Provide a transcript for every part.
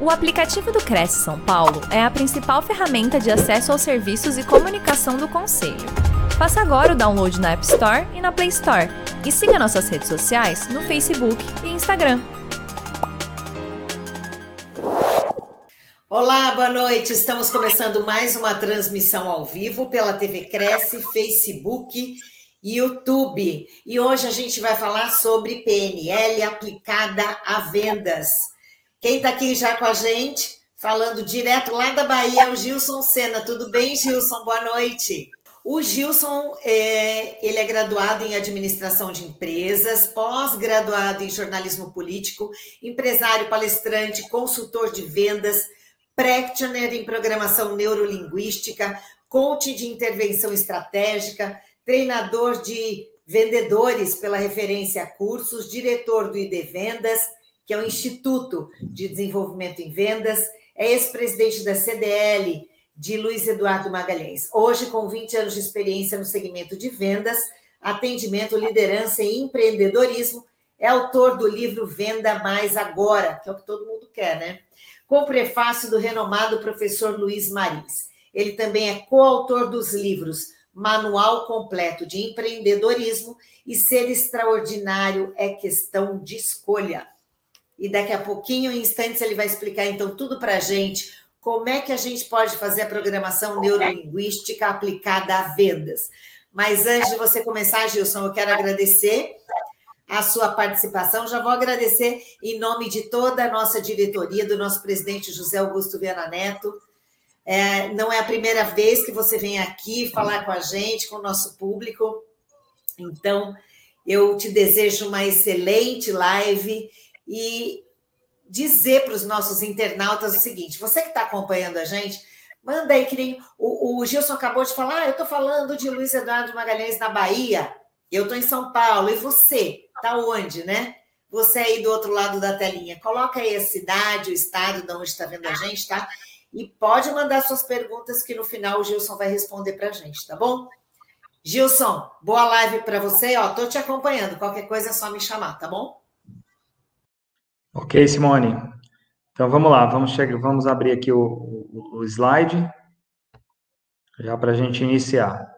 O aplicativo do Cresce São Paulo é a principal ferramenta de acesso aos serviços e comunicação do Conselho. Faça agora o download na App Store e na Play Store. E siga nossas redes sociais no Facebook e Instagram. Olá, boa noite. Estamos começando mais uma transmissão ao vivo pela TV Cresce, Facebook e YouTube. E hoje a gente vai falar sobre PNL aplicada a vendas. Quem está aqui já com a gente, falando direto lá da Bahia, é o Gilson Sena. Tudo bem, Gilson? Boa noite. O Gilson, é, ele é graduado em administração de empresas, pós-graduado em jornalismo político, empresário, palestrante, consultor de vendas, practitioner em programação neurolinguística, coach de intervenção estratégica, treinador de vendedores pela referência a cursos, diretor do ID Vendas, que é o Instituto de Desenvolvimento em Vendas, é ex-presidente da CDL de Luiz Eduardo Magalhães. Hoje, com 20 anos de experiência no segmento de vendas, atendimento, liderança e empreendedorismo, é autor do livro Venda Mais Agora, que é o que todo mundo quer, né? Com prefácio do renomado professor Luiz Marins. Ele também é coautor dos livros Manual Completo de Empreendedorismo e Ser Extraordinário é Questão de Escolha e daqui a pouquinho, em instantes, ele vai explicar então tudo para a gente, como é que a gente pode fazer a programação neurolinguística aplicada a vendas. Mas antes de você começar, Gilson, eu quero agradecer a sua participação. Já vou agradecer em nome de toda a nossa diretoria, do nosso presidente José Augusto Viana Neto. É, não é a primeira vez que você vem aqui falar com a gente, com o nosso público. Então, eu te desejo uma excelente live e dizer para os nossos internautas o seguinte: você que está acompanhando a gente, manda aí que nem o, o Gilson acabou de falar, ah, eu estou falando de Luiz Eduardo Magalhães na Bahia, eu estou em São Paulo, e você? Está onde, né? Você aí do outro lado da telinha, coloca aí a cidade, o estado de onde está vendo a gente, tá? E pode mandar suas perguntas que no final o Gilson vai responder para a gente, tá bom? Gilson, boa live para você, ó, tô te acompanhando, qualquer coisa é só me chamar, tá bom? Ok, Simone. Então vamos lá, vamos, chegar, vamos abrir aqui o, o, o slide, já para a gente iniciar.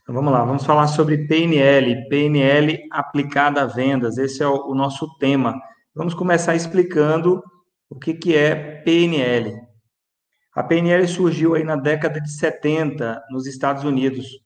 Então, vamos lá, vamos falar sobre PNL, PNL aplicada a vendas, esse é o, o nosso tema. Vamos começar explicando o que, que é PNL. A PNL surgiu aí na década de 70 nos Estados Unidos,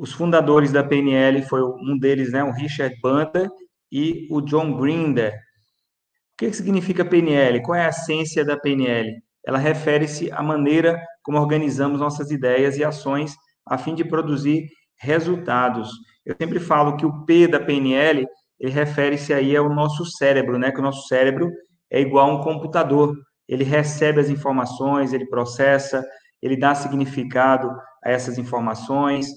os fundadores da PNL foi um deles, né, o Richard Bandler e o John Grinder. O que significa PNL? Qual é a essência da PNL? Ela refere-se à maneira como organizamos nossas ideias e ações a fim de produzir resultados. Eu sempre falo que o P da PNL, ele refere-se aí ao nosso cérebro, né? Que o nosso cérebro é igual a um computador. Ele recebe as informações, ele processa, ele dá significado a essas informações,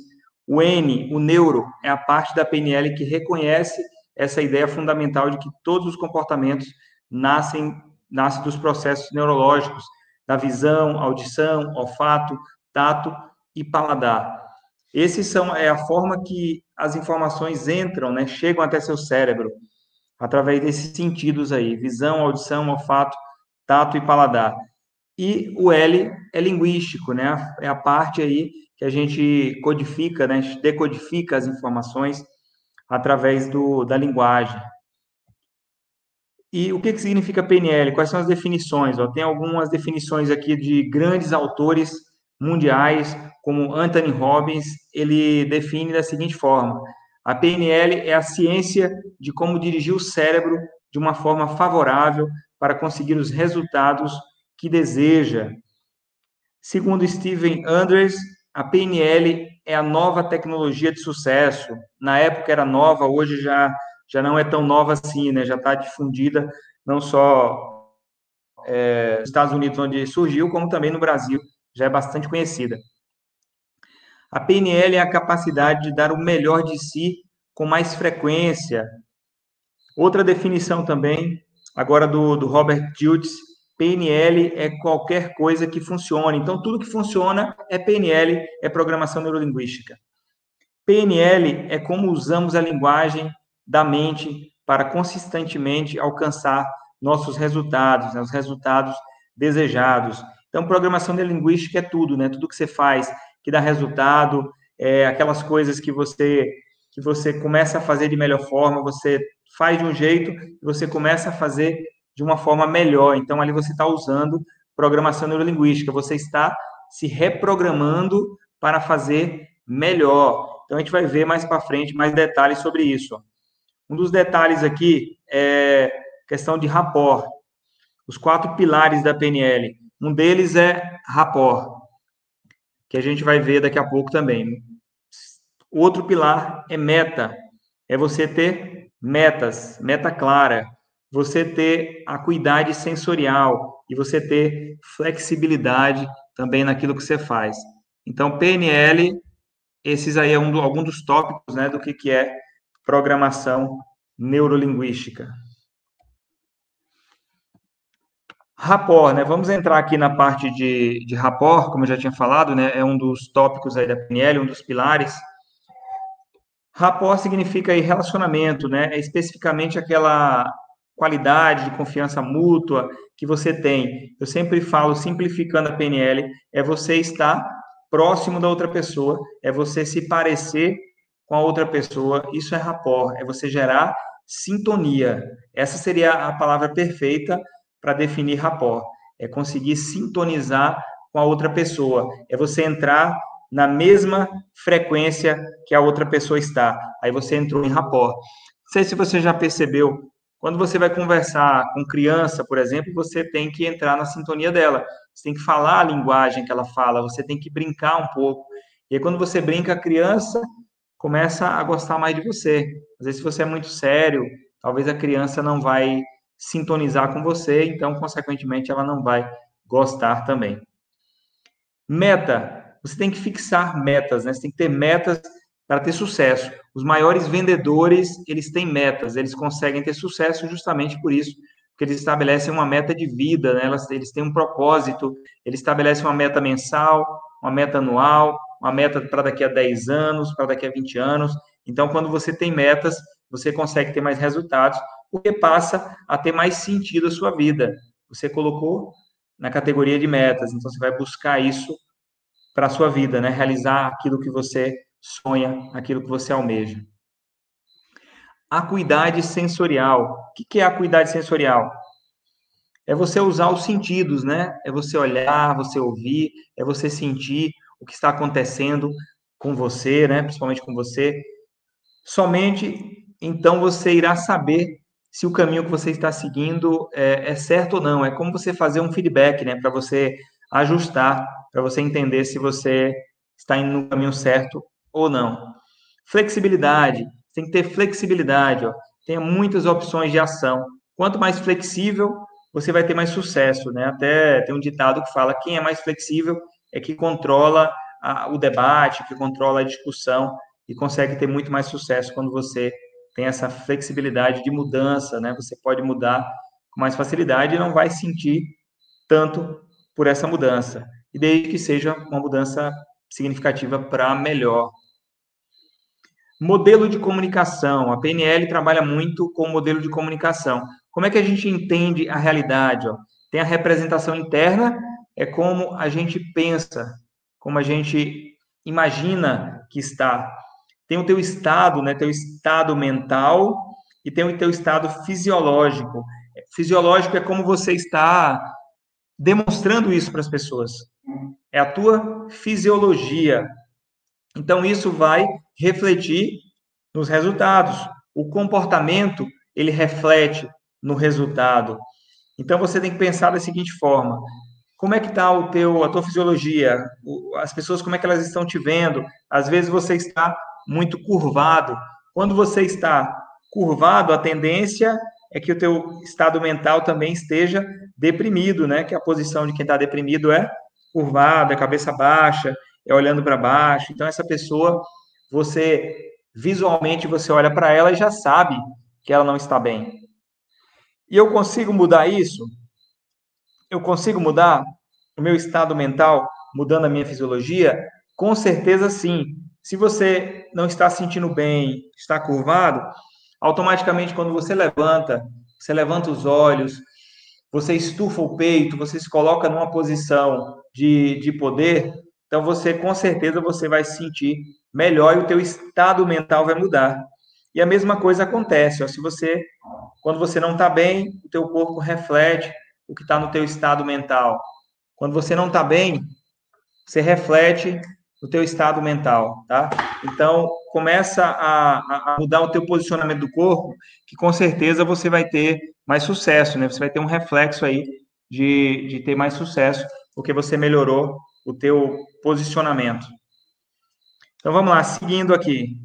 o N, o neuro, é a parte da PNL que reconhece essa ideia fundamental de que todos os comportamentos nascem, nascem dos processos neurológicos, da visão, audição, olfato, tato e paladar. Esses são é a forma que as informações entram, né, chegam até seu cérebro através desses sentidos aí, visão, audição, olfato, tato e paladar. E o L é linguístico, né? É a parte aí que a gente codifica, né, decodifica as informações através do, da linguagem. E o que, que significa PNL? Quais são as definições? Ó, tem algumas definições aqui de grandes autores mundiais, como Anthony Robbins, ele define da seguinte forma: a PNL é a ciência de como dirigir o cérebro de uma forma favorável para conseguir os resultados que deseja. Segundo Steven Andres, a PNL é a nova tecnologia de sucesso. Na época era nova, hoje já, já não é tão nova assim, né? Já está difundida não só é, nos Estados Unidos, onde surgiu, como também no Brasil, já é bastante conhecida. A PNL é a capacidade de dar o melhor de si com mais frequência. Outra definição também, agora do, do Robert Diltz, PNL é qualquer coisa que funcione. Então, tudo que funciona é PNL, é programação neurolinguística. PNL é como usamos a linguagem da mente para consistentemente alcançar nossos resultados, né, os resultados desejados. Então, programação linguística é tudo, né? Tudo que você faz que dá resultado, é, aquelas coisas que você que você começa a fazer de melhor forma, você faz de um jeito você começa a fazer de uma forma melhor. Então, ali você está usando programação neurolinguística, você está se reprogramando para fazer melhor. Então, a gente vai ver mais para frente mais detalhes sobre isso. Um dos detalhes aqui é questão de rapport. Os quatro pilares da PNL. Um deles é rapport, que a gente vai ver daqui a pouco também. Outro pilar é meta, é você ter metas, meta clara, você ter acuidade sensorial e você ter flexibilidade também naquilo que você faz. Então, PNL, esses aí é um do, algum dos tópicos né, do que, que é programação neurolinguística. Rapport, né? Vamos entrar aqui na parte de, de rapport, como eu já tinha falado, né? É um dos tópicos aí da PNL, um dos pilares. Rapport significa aí relacionamento, né? É especificamente aquela qualidade de confiança mútua que você tem. Eu sempre falo, simplificando a PNL, é você estar próximo da outra pessoa, é você se parecer com a outra pessoa. Isso é rapport, é você gerar sintonia. Essa seria a palavra perfeita para definir rapport. É conseguir sintonizar com a outra pessoa. É você entrar na mesma frequência que a outra pessoa está. Aí você entrou em rapport. Não sei se você já percebeu, quando você vai conversar com criança, por exemplo, você tem que entrar na sintonia dela. Você tem que falar a linguagem que ela fala, você tem que brincar um pouco. E aí, quando você brinca, a criança começa a gostar mais de você. Às vezes, se você é muito sério, talvez a criança não vai sintonizar com você, então, consequentemente, ela não vai gostar também. Meta. Você tem que fixar metas, né? Você tem que ter metas para ter sucesso. Os maiores vendedores, eles têm metas, eles conseguem ter sucesso justamente por isso, porque eles estabelecem uma meta de vida, né? Eles têm um propósito, eles estabelecem uma meta mensal, uma meta anual, uma meta para daqui a 10 anos, para daqui a 20 anos. Então, quando você tem metas, você consegue ter mais resultados, porque passa a ter mais sentido a sua vida. Você colocou na categoria de metas, então você vai buscar isso para a sua vida, né? Realizar aquilo que você sonha, aquilo que você almeja. Acuidade sensorial. O que é acuidade sensorial? É você usar os sentidos, né? É você olhar, você ouvir, é você sentir o que está acontecendo com você, né? Principalmente com você. Somente então você irá saber se o caminho que você está seguindo é, é certo ou não. É como você fazer um feedback, né? Para você ajustar, para você entender se você está indo no caminho certo ou não. Flexibilidade. Tem que ter flexibilidade. Ó. Tem muitas opções de ação. Quanto mais flexível, você vai ter mais sucesso, né? Até tem um ditado que fala: quem é mais flexível é que controla a, o debate, que controla a discussão e consegue ter muito mais sucesso quando você tem essa flexibilidade de mudança, né? Você pode mudar com mais facilidade e não vai sentir tanto por essa mudança. E desde que seja uma mudança significativa para melhor. Modelo de comunicação. A PNL trabalha muito com o modelo de comunicação. Como é que a gente entende a realidade? Ó? Tem a representação interna, é como a gente pensa, como a gente imagina que está tem o teu estado, né, teu estado mental e tem o teu estado fisiológico. Fisiológico é como você está demonstrando isso para as pessoas. É a tua fisiologia. Então isso vai refletir nos resultados. O comportamento, ele reflete no resultado. Então você tem que pensar da seguinte forma: como é que está o teu, a tua fisiologia? As pessoas como é que elas estão te vendo? Às vezes você está muito curvado. Quando você está curvado, a tendência é que o teu estado mental também esteja deprimido, né? Que a posição de quem está deprimido é curvado, é cabeça baixa, é olhando para baixo. Então essa pessoa, você visualmente você olha para ela e já sabe que ela não está bem. E eu consigo mudar isso? Eu consigo mudar o meu estado mental, mudando a minha fisiologia? Com certeza sim. Se você não está se sentindo bem, está curvado, Automaticamente, quando você levanta, você levanta os olhos, você estufa o peito, você se coloca numa posição de, de poder, então você, com certeza, você vai se sentir melhor e o teu estado mental vai mudar. E a mesma coisa acontece, ó, se você, quando você não está bem, o teu corpo reflete o que está no teu estado mental. Quando você não está bem, você reflete o teu estado mental, tá? Então, começa a, a, mudar o teu posicionamento do corpo, que com certeza você vai ter mais sucesso, né? Você vai ter um reflexo aí de, de ter mais sucesso, porque você melhorou o teu posicionamento. Então, vamos lá, seguindo aqui.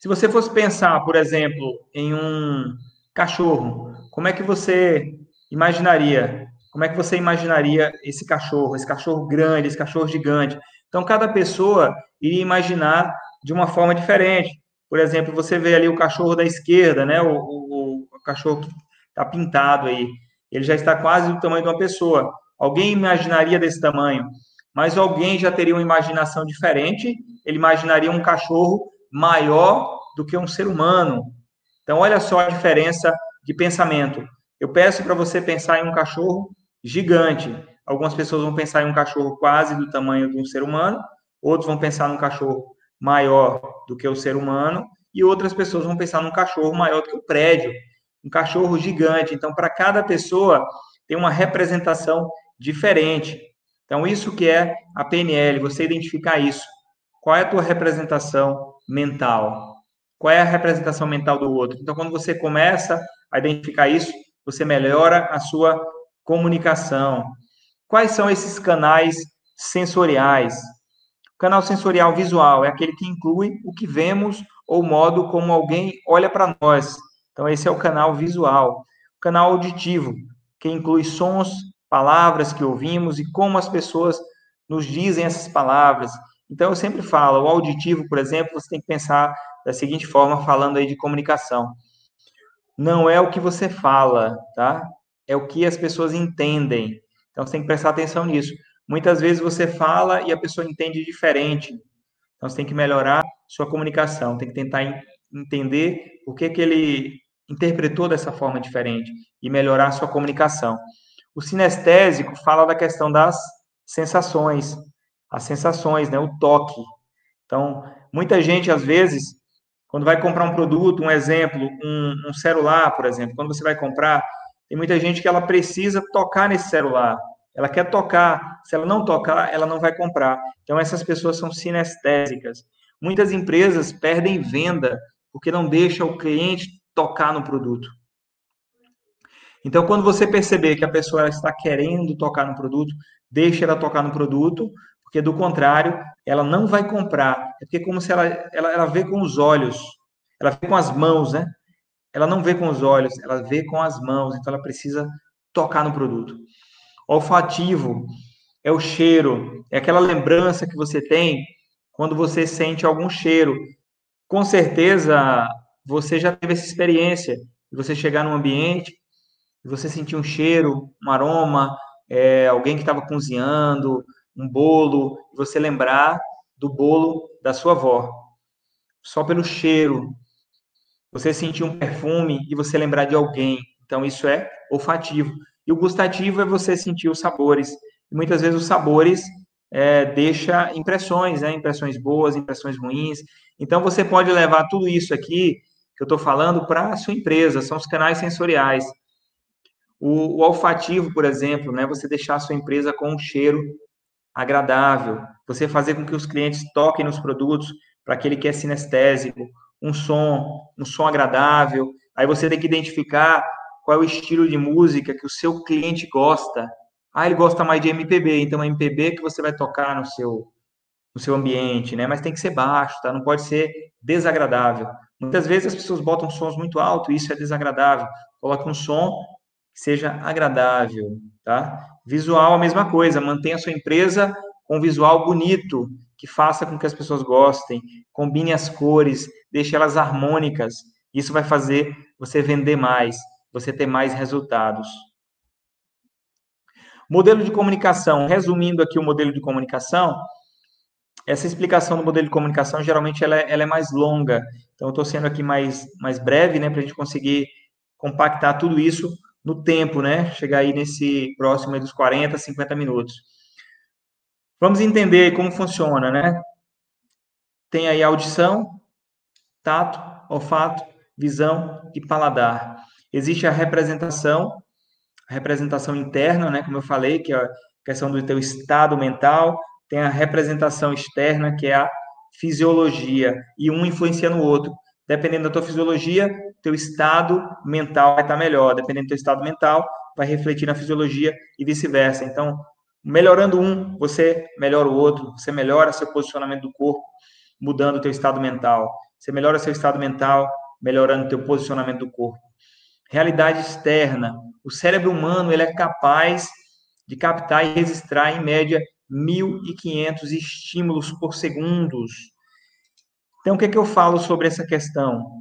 Se você fosse pensar, por exemplo, em um cachorro, como é que você imaginaria como é que você imaginaria esse cachorro, esse cachorro grande, esse cachorro gigante? Então, cada pessoa iria imaginar de uma forma diferente. Por exemplo, você vê ali o cachorro da esquerda, né? O, o, o cachorro que está pintado aí. Ele já está quase do tamanho de uma pessoa. Alguém imaginaria desse tamanho, mas alguém já teria uma imaginação diferente. Ele imaginaria um cachorro maior do que um ser humano. Então, olha só a diferença de pensamento. Eu peço para você pensar em um cachorro gigante. Algumas pessoas vão pensar em um cachorro quase do tamanho de um ser humano, outros vão pensar num cachorro maior do que o ser humano, e outras pessoas vão pensar num cachorro maior do que o prédio, um cachorro gigante. Então, para cada pessoa tem uma representação diferente. Então, isso que é a PNL, você identificar isso. Qual é a tua representação mental? Qual é a representação mental do outro? Então, quando você começa a identificar isso, você melhora a sua comunicação. Quais são esses canais sensoriais? O canal sensorial visual é aquele que inclui o que vemos ou o modo como alguém olha para nós. Então, esse é o canal visual. O canal auditivo, que inclui sons, palavras que ouvimos e como as pessoas nos dizem essas palavras. Então, eu sempre falo, o auditivo, por exemplo, você tem que pensar da seguinte forma, falando aí de comunicação. Não é o que você fala, tá? é o que as pessoas entendem. Então você tem que prestar atenção nisso. Muitas vezes você fala e a pessoa entende diferente. Então você tem que melhorar sua comunicação, tem que tentar entender o que que ele interpretou dessa forma diferente e melhorar sua comunicação. O sinestésico fala da questão das sensações, as sensações, né, o toque. Então, muita gente às vezes quando vai comprar um produto, um exemplo, um, um celular, por exemplo, quando você vai comprar, tem muita gente que ela precisa tocar nesse celular. Ela quer tocar. Se ela não tocar, ela não vai comprar. Então, essas pessoas são sinestésicas. Muitas empresas perdem venda porque não deixa o cliente tocar no produto. Então, quando você perceber que a pessoa está querendo tocar no produto, deixe ela tocar no produto, porque do contrário, ela não vai comprar. É porque é como se ela, ela, ela vê com os olhos, ela vê com as mãos, né? ela não vê com os olhos, ela vê com as mãos, então ela precisa tocar no produto. Olfativo é o cheiro, é aquela lembrança que você tem quando você sente algum cheiro. Com certeza você já teve essa experiência você chegar num ambiente você sentir um cheiro, um aroma, é, alguém que estava cozinhando, um bolo, você lembrar do bolo da sua avó. Só pelo cheiro, você sentir um perfume e você lembrar de alguém. Então, isso é olfativo. E o gustativo é você sentir os sabores. E muitas vezes os sabores é, deixa impressões, né? Impressões boas, impressões ruins. Então, você pode levar tudo isso aqui que eu estou falando para a sua empresa. São os canais sensoriais. O, o, olfativo, por exemplo, né? Você deixar a sua empresa com um cheiro agradável. Você fazer com que os clientes toquem nos produtos para aquele que é sinestésico um som, um som agradável. Aí você tem que identificar qual é o estilo de música que o seu cliente gosta. Ah, ele gosta mais de MPB, então é MPB que você vai tocar no seu no seu ambiente, né? Mas tem que ser baixo, tá? Não pode ser desagradável. Muitas vezes as pessoas botam sons muito altos e isso é desagradável. Coloque um som que seja agradável, tá? Visual a mesma coisa, mantenha a sua empresa com um visual bonito, que faça com que as pessoas gostem, combine as cores, deixe elas harmônicas. Isso vai fazer você vender mais, você ter mais resultados. Modelo de comunicação. Resumindo aqui o modelo de comunicação, essa explicação do modelo de comunicação, geralmente, ela é, ela é mais longa. Então, eu estou sendo aqui mais, mais breve, né, para a gente conseguir compactar tudo isso no tempo, né? Chegar aí nesse próximo dos 40, 50 minutos. Vamos entender como funciona, né? Tem aí audição, tato, olfato, visão e paladar. Existe a representação, a representação interna, né, como eu falei, que é a questão do teu estado mental, tem a representação externa, que é a fisiologia, e um influencia no outro. Dependendo da tua fisiologia, teu estado mental vai estar melhor. Dependendo do teu estado mental, vai refletir na fisiologia e vice-versa. Então, melhorando um, você melhora o outro, você melhora seu posicionamento do corpo, mudando o teu estado mental. Você melhora seu estado mental, melhorando o teu posicionamento do corpo. Realidade externa. O cérebro humano ele é capaz de captar e registrar, em média, 1.500 estímulos por segundo. Então, o que, é que eu falo sobre essa questão?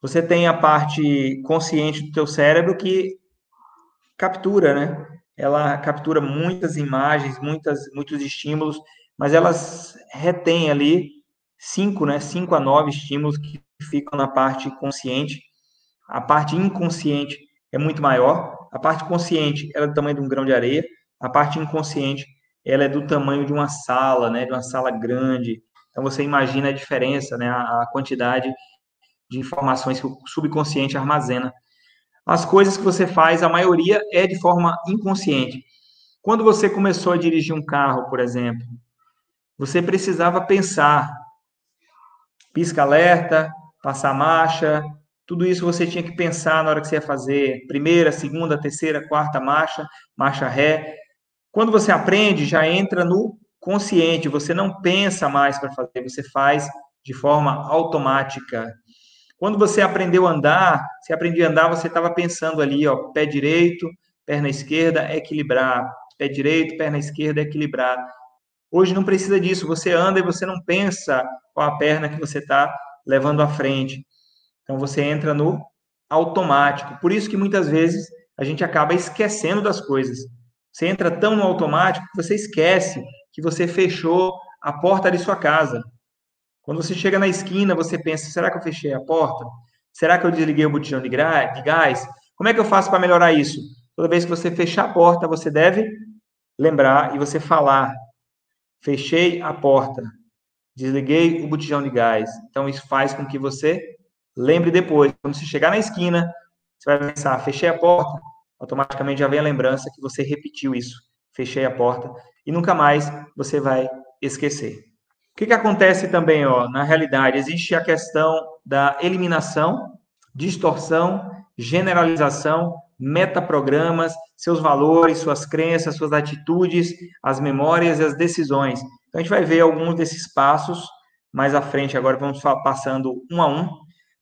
Você tem a parte consciente do teu cérebro que captura, né? Ela captura muitas imagens, muitas, muitos estímulos, mas elas retém ali cinco, né? Cinco a nove estímulos que ficam na parte consciente. A parte inconsciente é muito maior. A parte consciente ela é do tamanho de um grão de areia. A parte inconsciente ela é do tamanho de uma sala, né? De uma sala grande. Então você imagina a diferença, né? A, quantidade de informações que o subconsciente armazena. As coisas que você faz, a maioria é de forma inconsciente. Quando você começou a dirigir um carro, por exemplo, você precisava pensar, pisca-alerta, passar marcha, tudo isso você tinha que pensar na hora que você ia fazer primeira, segunda, terceira, quarta marcha, marcha ré. Quando você aprende, já entra no consciente, você não pensa mais para fazer, você faz de forma automática. Quando você aprendeu a andar, você aprendia a andar, você estava pensando ali, ó, pé direito, perna esquerda, equilibrar, pé direito, perna esquerda, equilibrar. Hoje não precisa disso, você anda e você não pensa qual a perna que você está levando à frente. Então você entra no automático. Por isso que muitas vezes a gente acaba esquecendo das coisas. Você entra tão no automático que você esquece que você fechou a porta de sua casa. Quando você chega na esquina, você pensa: será que eu fechei a porta? Será que eu desliguei o botijão de gás? Como é que eu faço para melhorar isso? Toda vez que você fechar a porta, você deve lembrar e você falar: fechei a porta, desliguei o botijão de gás. Então, isso faz com que você lembre depois. Quando você chegar na esquina, você vai pensar: fechei a porta. Automaticamente já vem a lembrança que você repetiu isso. Fechei a porta. E nunca mais você vai esquecer. O que, que acontece também, ó, na realidade? Existe a questão da eliminação, distorção, generalização, metaprogramas, seus valores, suas crenças, suas atitudes, as memórias e as decisões. Então, a gente vai ver alguns desses passos mais à frente. Agora, vamos passando um a um,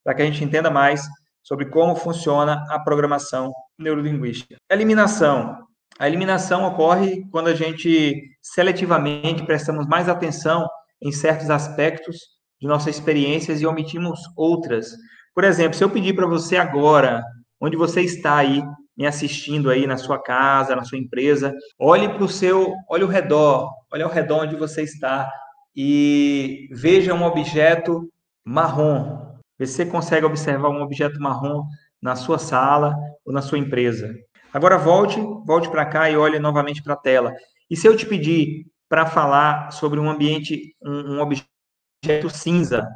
para que a gente entenda mais sobre como funciona a programação neurolinguística. Eliminação. A eliminação ocorre quando a gente seletivamente prestamos mais atenção em certos aspectos de nossas experiências e omitimos outras. Por exemplo, se eu pedir para você agora, onde você está aí, me assistindo aí na sua casa, na sua empresa, olhe para o seu, olhe ao redor, olhe ao redor onde você está e veja um objeto marrom. Você consegue observar um objeto marrom na sua sala ou na sua empresa. Agora volte, volte para cá e olhe novamente para a tela. E se eu te pedir para falar sobre um ambiente, um, um objeto cinza.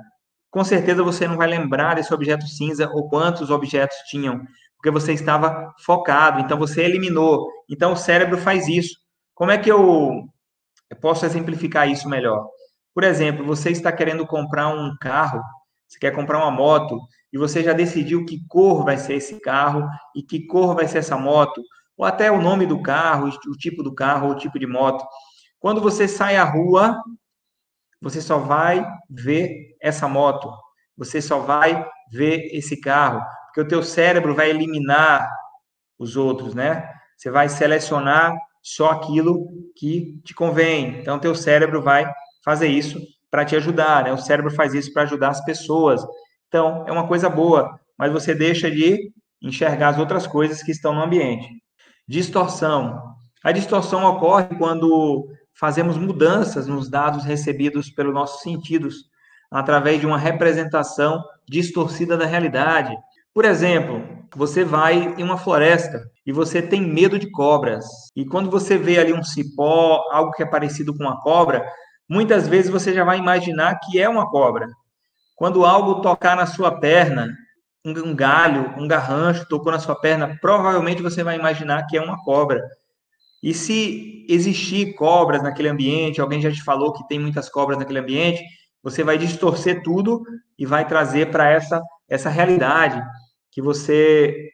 Com certeza você não vai lembrar desse objeto cinza ou quantos objetos tinham, porque você estava focado, então você eliminou. Então o cérebro faz isso. Como é que eu, eu posso exemplificar isso melhor? Por exemplo, você está querendo comprar um carro, você quer comprar uma moto, e você já decidiu que cor vai ser esse carro e que cor vai ser essa moto, ou até o nome do carro, o tipo do carro, o tipo de moto. Quando você sai à rua, você só vai ver essa moto, você só vai ver esse carro, porque o teu cérebro vai eliminar os outros, né? Você vai selecionar só aquilo que te convém. Então, teu cérebro vai fazer isso para te ajudar, né? O cérebro faz isso para ajudar as pessoas. Então, é uma coisa boa, mas você deixa de enxergar as outras coisas que estão no ambiente. Distorção. A distorção ocorre quando fazemos mudanças nos dados recebidos pelos nossos sentidos, através de uma representação distorcida da realidade. Por exemplo, você vai em uma floresta e você tem medo de cobras. E quando você vê ali um cipó, algo que é parecido com uma cobra, muitas vezes você já vai imaginar que é uma cobra. Quando algo tocar na sua perna, um galho, um garrancho tocou na sua perna, provavelmente você vai imaginar que é uma cobra. E se existir cobras naquele ambiente, alguém já te falou que tem muitas cobras naquele ambiente, você vai distorcer tudo e vai trazer para essa, essa realidade que você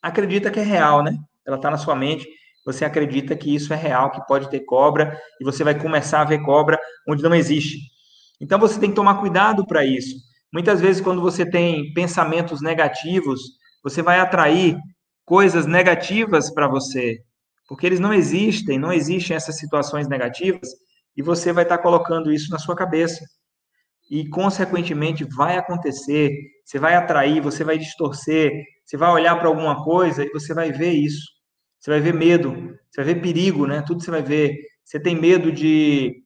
acredita que é real, né? Ela está na sua mente, você acredita que isso é real, que pode ter cobra, e você vai começar a ver cobra onde não existe. Então você tem que tomar cuidado para isso. Muitas vezes, quando você tem pensamentos negativos, você vai atrair coisas negativas para você, porque eles não existem, não existem essas situações negativas, e você vai estar tá colocando isso na sua cabeça. E, consequentemente, vai acontecer, você vai atrair, você vai distorcer, você vai olhar para alguma coisa e você vai ver isso. Você vai ver medo, você vai ver perigo, né? Tudo você vai ver. Você tem medo de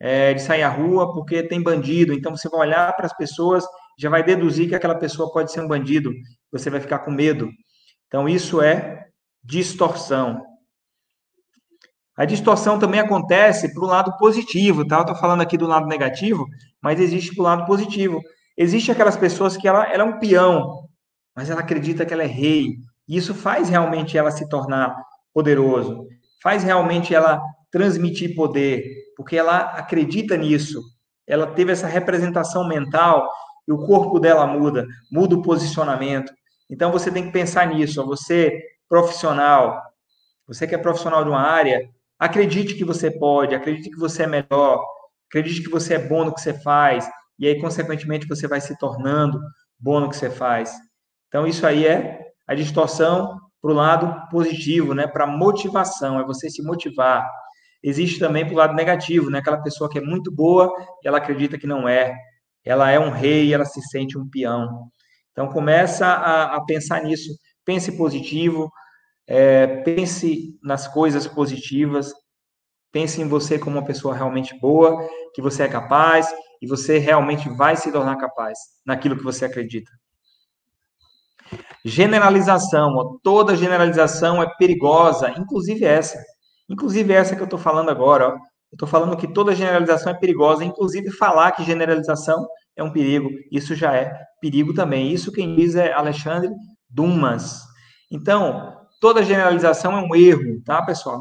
é, de sair à rua porque tem bandido. Então você vai olhar para as pessoas, já vai deduzir que aquela pessoa pode ser um bandido. Você vai ficar com medo. Então isso é distorção. A distorção também acontece para o lado positivo, tá? Eu estou falando aqui do lado negativo, mas existe para o lado positivo. Existe aquelas pessoas que ela, ela é um peão, mas ela acredita que ela é rei. E isso faz realmente ela se tornar poderoso, faz realmente ela transmitir poder, porque ela acredita nisso. Ela teve essa representação mental e o corpo dela muda, muda o posicionamento. Então você tem que pensar nisso. Você profissional, você que é profissional de uma área, acredite que você pode, acredite que você é melhor, acredite que você é bom no que você faz e aí consequentemente você vai se tornando bom no que você faz. Então isso aí é a distorção para o lado positivo, né? Para motivação, é você se motivar. Existe também para o lado negativo, né? Aquela pessoa que é muito boa e ela acredita que não é. Ela é um rei, ela se sente um peão. Então começa a, a pensar nisso. Pense positivo, é, pense nas coisas positivas, pense em você como uma pessoa realmente boa, que você é capaz e você realmente vai se tornar capaz naquilo que você acredita. Generalização, toda generalização é perigosa, inclusive essa. Inclusive essa que eu estou falando agora, ó. eu estou falando que toda generalização é perigosa, inclusive falar que generalização é um perigo, isso já é perigo também. Isso quem diz é Alexandre Dumas. Então, toda generalização é um erro, tá, pessoal?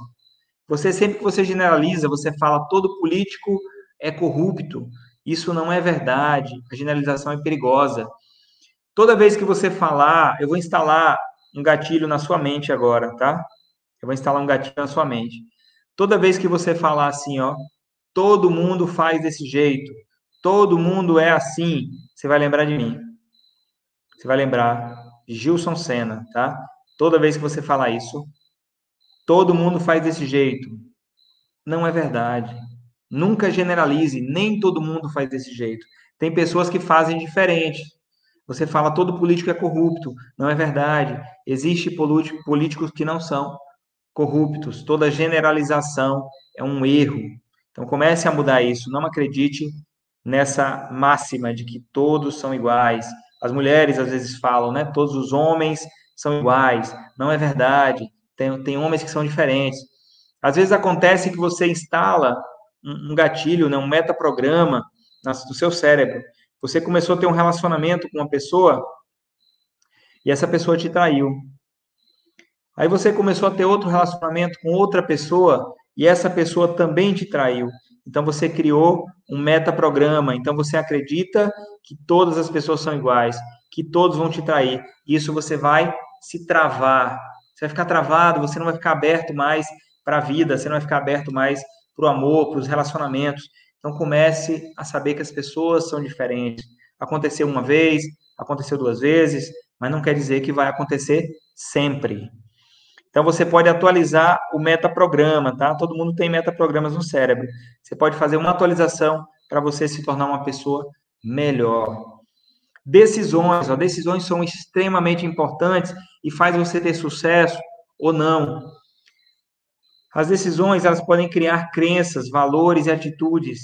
Você sempre que você generaliza, você fala todo político é corrupto. Isso não é verdade. A generalização é perigosa. Toda vez que você falar, eu vou instalar um gatilho na sua mente agora, tá? Eu vou instalar um gatilho na sua mente. Toda vez que você falar assim, ó, todo mundo faz desse jeito, todo mundo é assim, você vai lembrar de mim. Você vai lembrar de Gilson Senna, tá? Toda vez que você falar isso, todo mundo faz desse jeito. Não é verdade. Nunca generalize, nem todo mundo faz desse jeito. Tem pessoas que fazem diferente. Você fala todo político é corrupto. Não é verdade. Existem políticos que não são corruptos, toda generalização é um erro. Então comece a mudar isso, não acredite nessa máxima de que todos são iguais. As mulheres às vezes falam, né? Todos os homens são iguais. Não é verdade. Tem, tem homens que são diferentes. Às vezes acontece que você instala um, um gatilho, né, um metaprograma no seu cérebro. Você começou a ter um relacionamento com uma pessoa e essa pessoa te traiu. Aí você começou a ter outro relacionamento com outra pessoa e essa pessoa também te traiu. Então você criou um metaprograma. Então você acredita que todas as pessoas são iguais, que todos vão te trair. Isso você vai se travar. Você vai ficar travado, você não vai ficar aberto mais para a vida, você não vai ficar aberto mais para o amor, para os relacionamentos. Então comece a saber que as pessoas são diferentes. Aconteceu uma vez, aconteceu duas vezes, mas não quer dizer que vai acontecer sempre. Então você pode atualizar o metaprograma, tá? Todo mundo tem metaprogramas no cérebro. Você pode fazer uma atualização para você se tornar uma pessoa melhor. Decisões, ó, decisões são extremamente importantes e faz você ter sucesso ou não. As decisões, elas podem criar crenças, valores e atitudes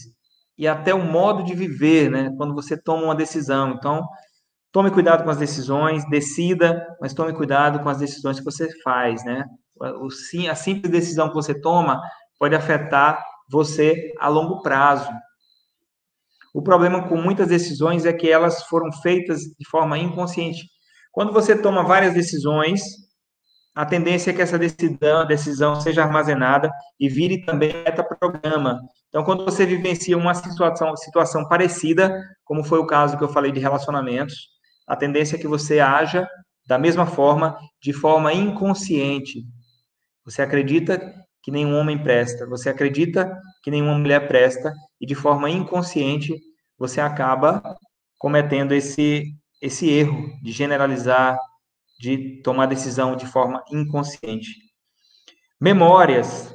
e até o modo de viver, né? Quando você toma uma decisão. Então, tome cuidado com as decisões, decida, mas tome cuidado com as decisões que você faz, né? O, a simples decisão que você toma pode afetar você a longo prazo. O problema com muitas decisões é que elas foram feitas de forma inconsciente. Quando você toma várias decisões, a tendência é que essa decisão, decisão seja armazenada e vire também metaprograma. Então, quando você vivencia uma situação, situação parecida, como foi o caso que eu falei de relacionamentos, a tendência é que você haja da mesma forma, de forma inconsciente. Você acredita que nenhum homem presta, você acredita que nenhuma mulher presta, e de forma inconsciente você acaba cometendo esse, esse erro de generalizar, de tomar decisão de forma inconsciente. Memórias.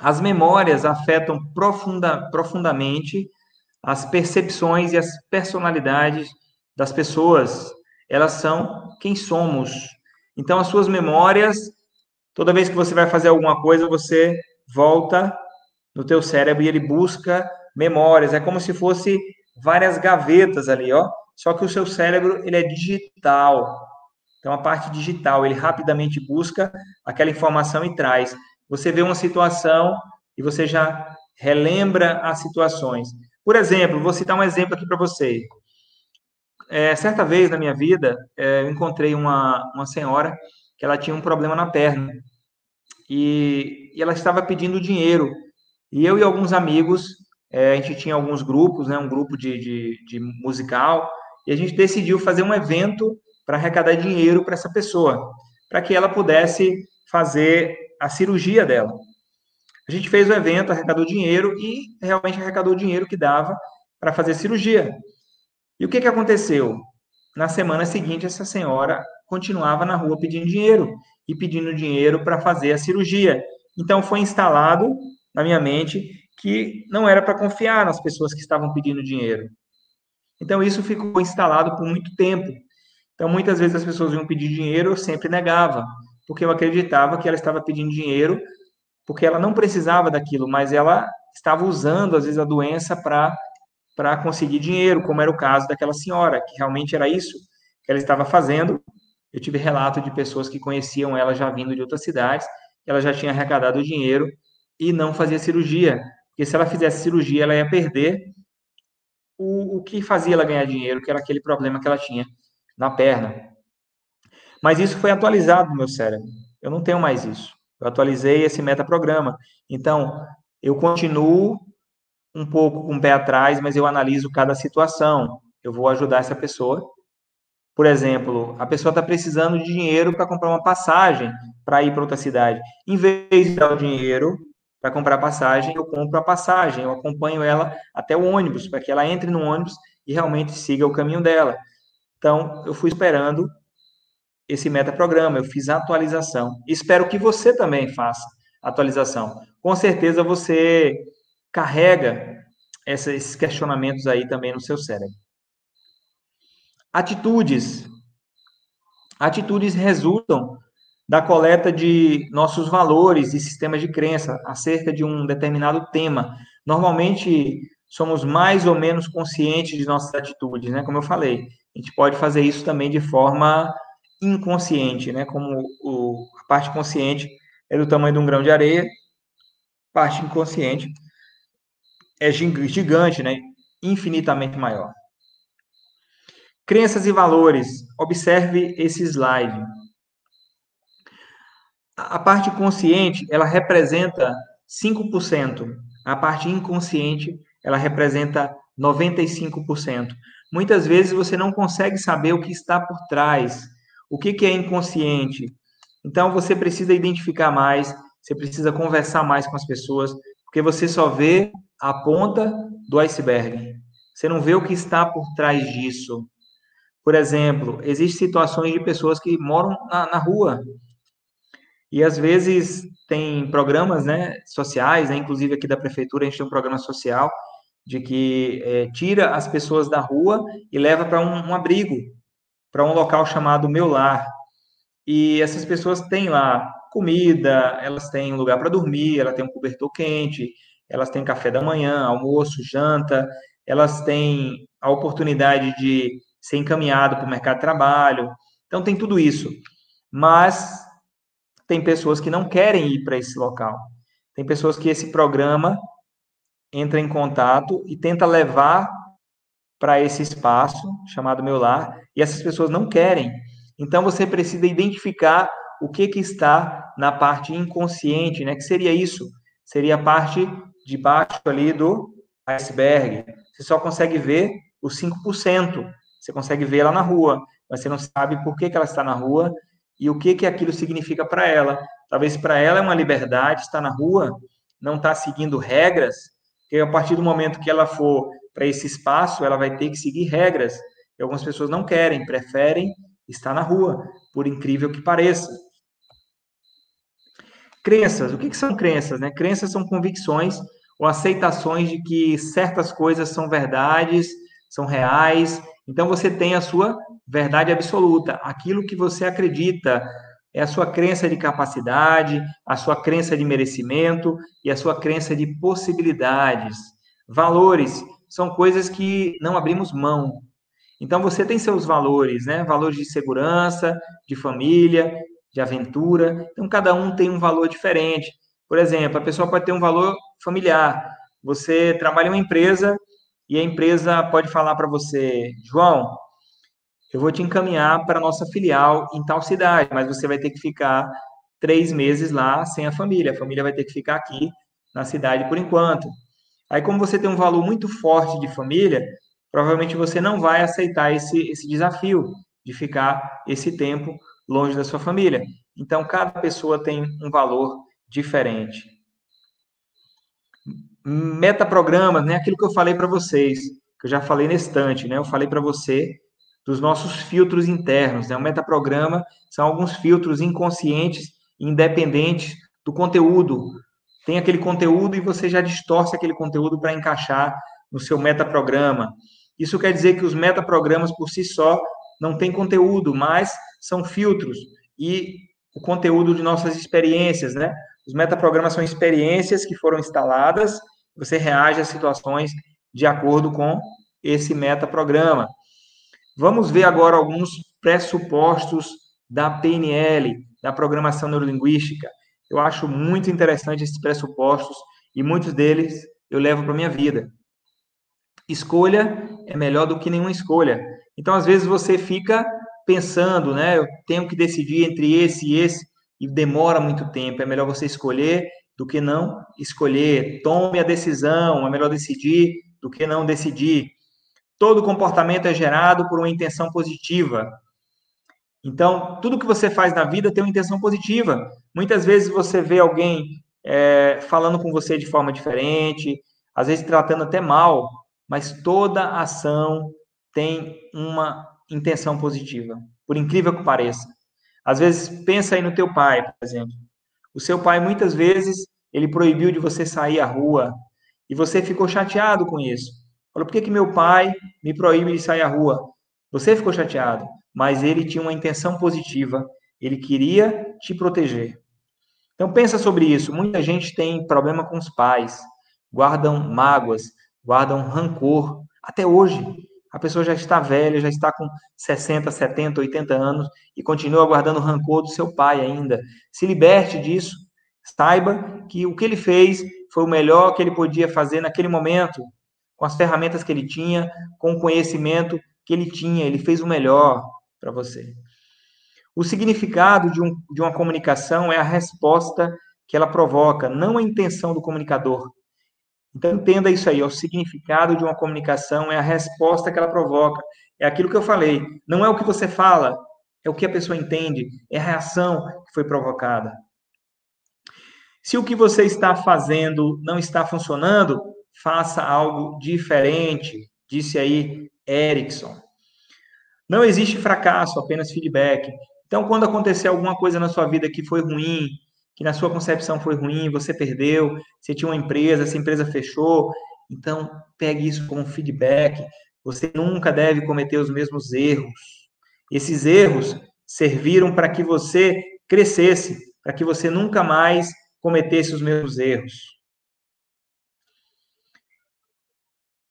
As memórias afetam profunda, profundamente as percepções e as personalidades das pessoas. Elas são quem somos. Então, as suas memórias, toda vez que você vai fazer alguma coisa, você volta no teu cérebro e ele busca memórias. É como se fosse várias gavetas ali, ó. Só que o seu cérebro ele é digital. Então, a parte digital, ele rapidamente busca aquela informação e traz. Você vê uma situação e você já relembra as situações. Por exemplo, vou citar um exemplo aqui para você. É, certa vez na minha vida, é, eu encontrei uma, uma senhora que ela tinha um problema na perna. E, e ela estava pedindo dinheiro. E eu e alguns amigos, é, a gente tinha alguns grupos, né, um grupo de, de, de musical, e a gente decidiu fazer um evento para arrecadar dinheiro para essa pessoa, para que ela pudesse fazer a cirurgia dela. A gente fez o evento, arrecadou dinheiro e realmente arrecadou o dinheiro que dava para fazer cirurgia. E o que, que aconteceu? Na semana seguinte, essa senhora continuava na rua pedindo dinheiro e pedindo dinheiro para fazer a cirurgia. Então, foi instalado na minha mente que não era para confiar nas pessoas que estavam pedindo dinheiro. Então, isso ficou instalado por muito tempo. Então, muitas vezes as pessoas iam pedir dinheiro, eu sempre negava, porque eu acreditava que ela estava pedindo dinheiro porque ela não precisava daquilo, mas ela estava usando, às vezes, a doença para conseguir dinheiro, como era o caso daquela senhora, que realmente era isso que ela estava fazendo. Eu tive relato de pessoas que conheciam ela já vindo de outras cidades, ela já tinha arrecadado o dinheiro e não fazia cirurgia, porque se ela fizesse cirurgia, ela ia perder o, o que fazia ela ganhar dinheiro, que era aquele problema que ela tinha na perna. Mas isso foi atualizado no meu cérebro. Eu não tenho mais isso. Eu atualizei esse metaprograma. Então, eu continuo um pouco com o pé atrás, mas eu analiso cada situação. Eu vou ajudar essa pessoa. Por exemplo, a pessoa está precisando de dinheiro para comprar uma passagem para ir para outra cidade. Em vez de dar o dinheiro para comprar passagem, eu compro a passagem, eu acompanho ela até o ônibus, para que ela entre no ônibus e realmente siga o caminho dela. Então, eu fui esperando esse metaprograma, eu fiz a atualização. Espero que você também faça atualização. Com certeza você carrega essa, esses questionamentos aí também no seu cérebro. Atitudes. Atitudes resultam da coleta de nossos valores e sistemas de crença acerca de um determinado tema. Normalmente, somos mais ou menos conscientes de nossas atitudes, né? Como eu falei, a gente pode fazer isso também de forma inconsciente, né? Como o, a parte consciente é do tamanho de um grão de areia, parte inconsciente é gigante, né? Infinitamente maior. Crenças e valores. Observe esse slide. A parte consciente, ela representa 5%. A parte inconsciente, ela representa 95%. Muitas vezes você não consegue saber o que está por trás, o que, que é inconsciente. Então você precisa identificar mais, você precisa conversar mais com as pessoas, porque você só vê a ponta do iceberg. Você não vê o que está por trás disso. Por exemplo, existem situações de pessoas que moram na, na rua. E às vezes tem programas né, sociais, né, inclusive aqui da prefeitura a gente tem um programa social de que é, tira as pessoas da rua e leva para um, um abrigo, para um local chamado Meu Lar. E essas pessoas têm lá comida, elas têm um lugar para dormir, ela tem um cobertor quente, elas têm café da manhã, almoço, janta, elas têm a oportunidade de ser encaminhado para o mercado de trabalho. Então tem tudo isso. Mas tem pessoas que não querem ir para esse local. Tem pessoas que esse programa entra em contato e tenta levar para esse espaço chamado meu lar, e essas pessoas não querem. Então você precisa identificar o que que está na parte inconsciente, né? Que seria isso? Seria a parte de baixo ali do iceberg. Você só consegue ver os 5%. Você consegue ver ela na rua, mas você não sabe por que, que ela está na rua e o que que aquilo significa para ela. Talvez para ela é uma liberdade estar na rua, não está seguindo regras, porque a partir do momento que ela for para esse espaço, ela vai ter que seguir regras. E algumas pessoas não querem, preferem estar na rua, por incrível que pareça. Crenças. O que, que são crenças? Né? Crenças são convicções ou aceitações de que certas coisas são verdades, são reais. Então você tem a sua verdade absoluta, aquilo que você acredita, é a sua crença de capacidade, a sua crença de merecimento e a sua crença de possibilidades. Valores são coisas que não abrimos mão. Então você tem seus valores, né? Valores de segurança, de família, de aventura. Então cada um tem um valor diferente. Por exemplo, a pessoa pode ter um valor familiar. Você trabalha em uma empresa e a empresa pode falar para você, João, eu vou te encaminhar para a nossa filial em tal cidade, mas você vai ter que ficar três meses lá sem a família. A família vai ter que ficar aqui na cidade por enquanto. Aí, como você tem um valor muito forte de família, provavelmente você não vai aceitar esse, esse desafio de ficar esse tempo longe da sua família. Então, cada pessoa tem um valor diferente. Metaprogramas, né? Aquilo que eu falei para vocês, que eu já falei na estante, né? Eu falei para você dos nossos filtros internos. Né? O metaprograma são alguns filtros inconscientes, independentes do conteúdo. Tem aquele conteúdo e você já distorce aquele conteúdo para encaixar no seu metaprograma. Isso quer dizer que os metaprogramas por si só não têm conteúdo, mas são filtros e o conteúdo de nossas experiências, né? Os metaprogramas são experiências que foram instaladas, você reage às situações de acordo com esse metaprograma. Vamos ver agora alguns pressupostos da PNL, da programação neurolinguística. Eu acho muito interessante esses pressupostos e muitos deles eu levo para minha vida. Escolha é melhor do que nenhuma escolha. Então, às vezes você fica pensando, né? Eu tenho que decidir entre esse e esse e demora muito tempo. É melhor você escolher do que não escolher. Tome a decisão, é melhor decidir do que não decidir. Todo comportamento é gerado por uma intenção positiva. Então, tudo que você faz na vida tem uma intenção positiva. Muitas vezes você vê alguém é, falando com você de forma diferente, às vezes tratando até mal, mas toda ação tem uma intenção positiva, por incrível que pareça. Às vezes, pensa aí no teu pai, por exemplo. O seu pai, muitas vezes, ele proibiu de você sair à rua, e você ficou chateado com isso. Falou, por que, que meu pai me proíbe de sair à rua? Você ficou chateado, mas ele tinha uma intenção positiva, ele queria te proteger. Então pensa sobre isso. Muita gente tem problema com os pais, guardam mágoas, guardam rancor. Até hoje, a pessoa já está velha, já está com 60, 70, 80 anos e continua guardando rancor do seu pai ainda. Se liberte disso. Saiba que o que ele fez foi o melhor que ele podia fazer naquele momento com as ferramentas que ele tinha, com o conhecimento que ele tinha, ele fez o melhor para você. O significado de, um, de uma comunicação é a resposta que ela provoca, não a intenção do comunicador. Então, entenda isso aí: o significado de uma comunicação é a resposta que ela provoca. É aquilo que eu falei. Não é o que você fala, é o que a pessoa entende, é a reação que foi provocada. Se o que você está fazendo não está funcionando, faça algo diferente, disse aí Erickson. Não existe fracasso, apenas feedback. Então, quando acontecer alguma coisa na sua vida que foi ruim, que na sua concepção foi ruim, você perdeu, você tinha uma empresa, essa empresa fechou, então pegue isso como feedback. Você nunca deve cometer os mesmos erros. Esses erros serviram para que você crescesse, para que você nunca mais cometesse os mesmos erros.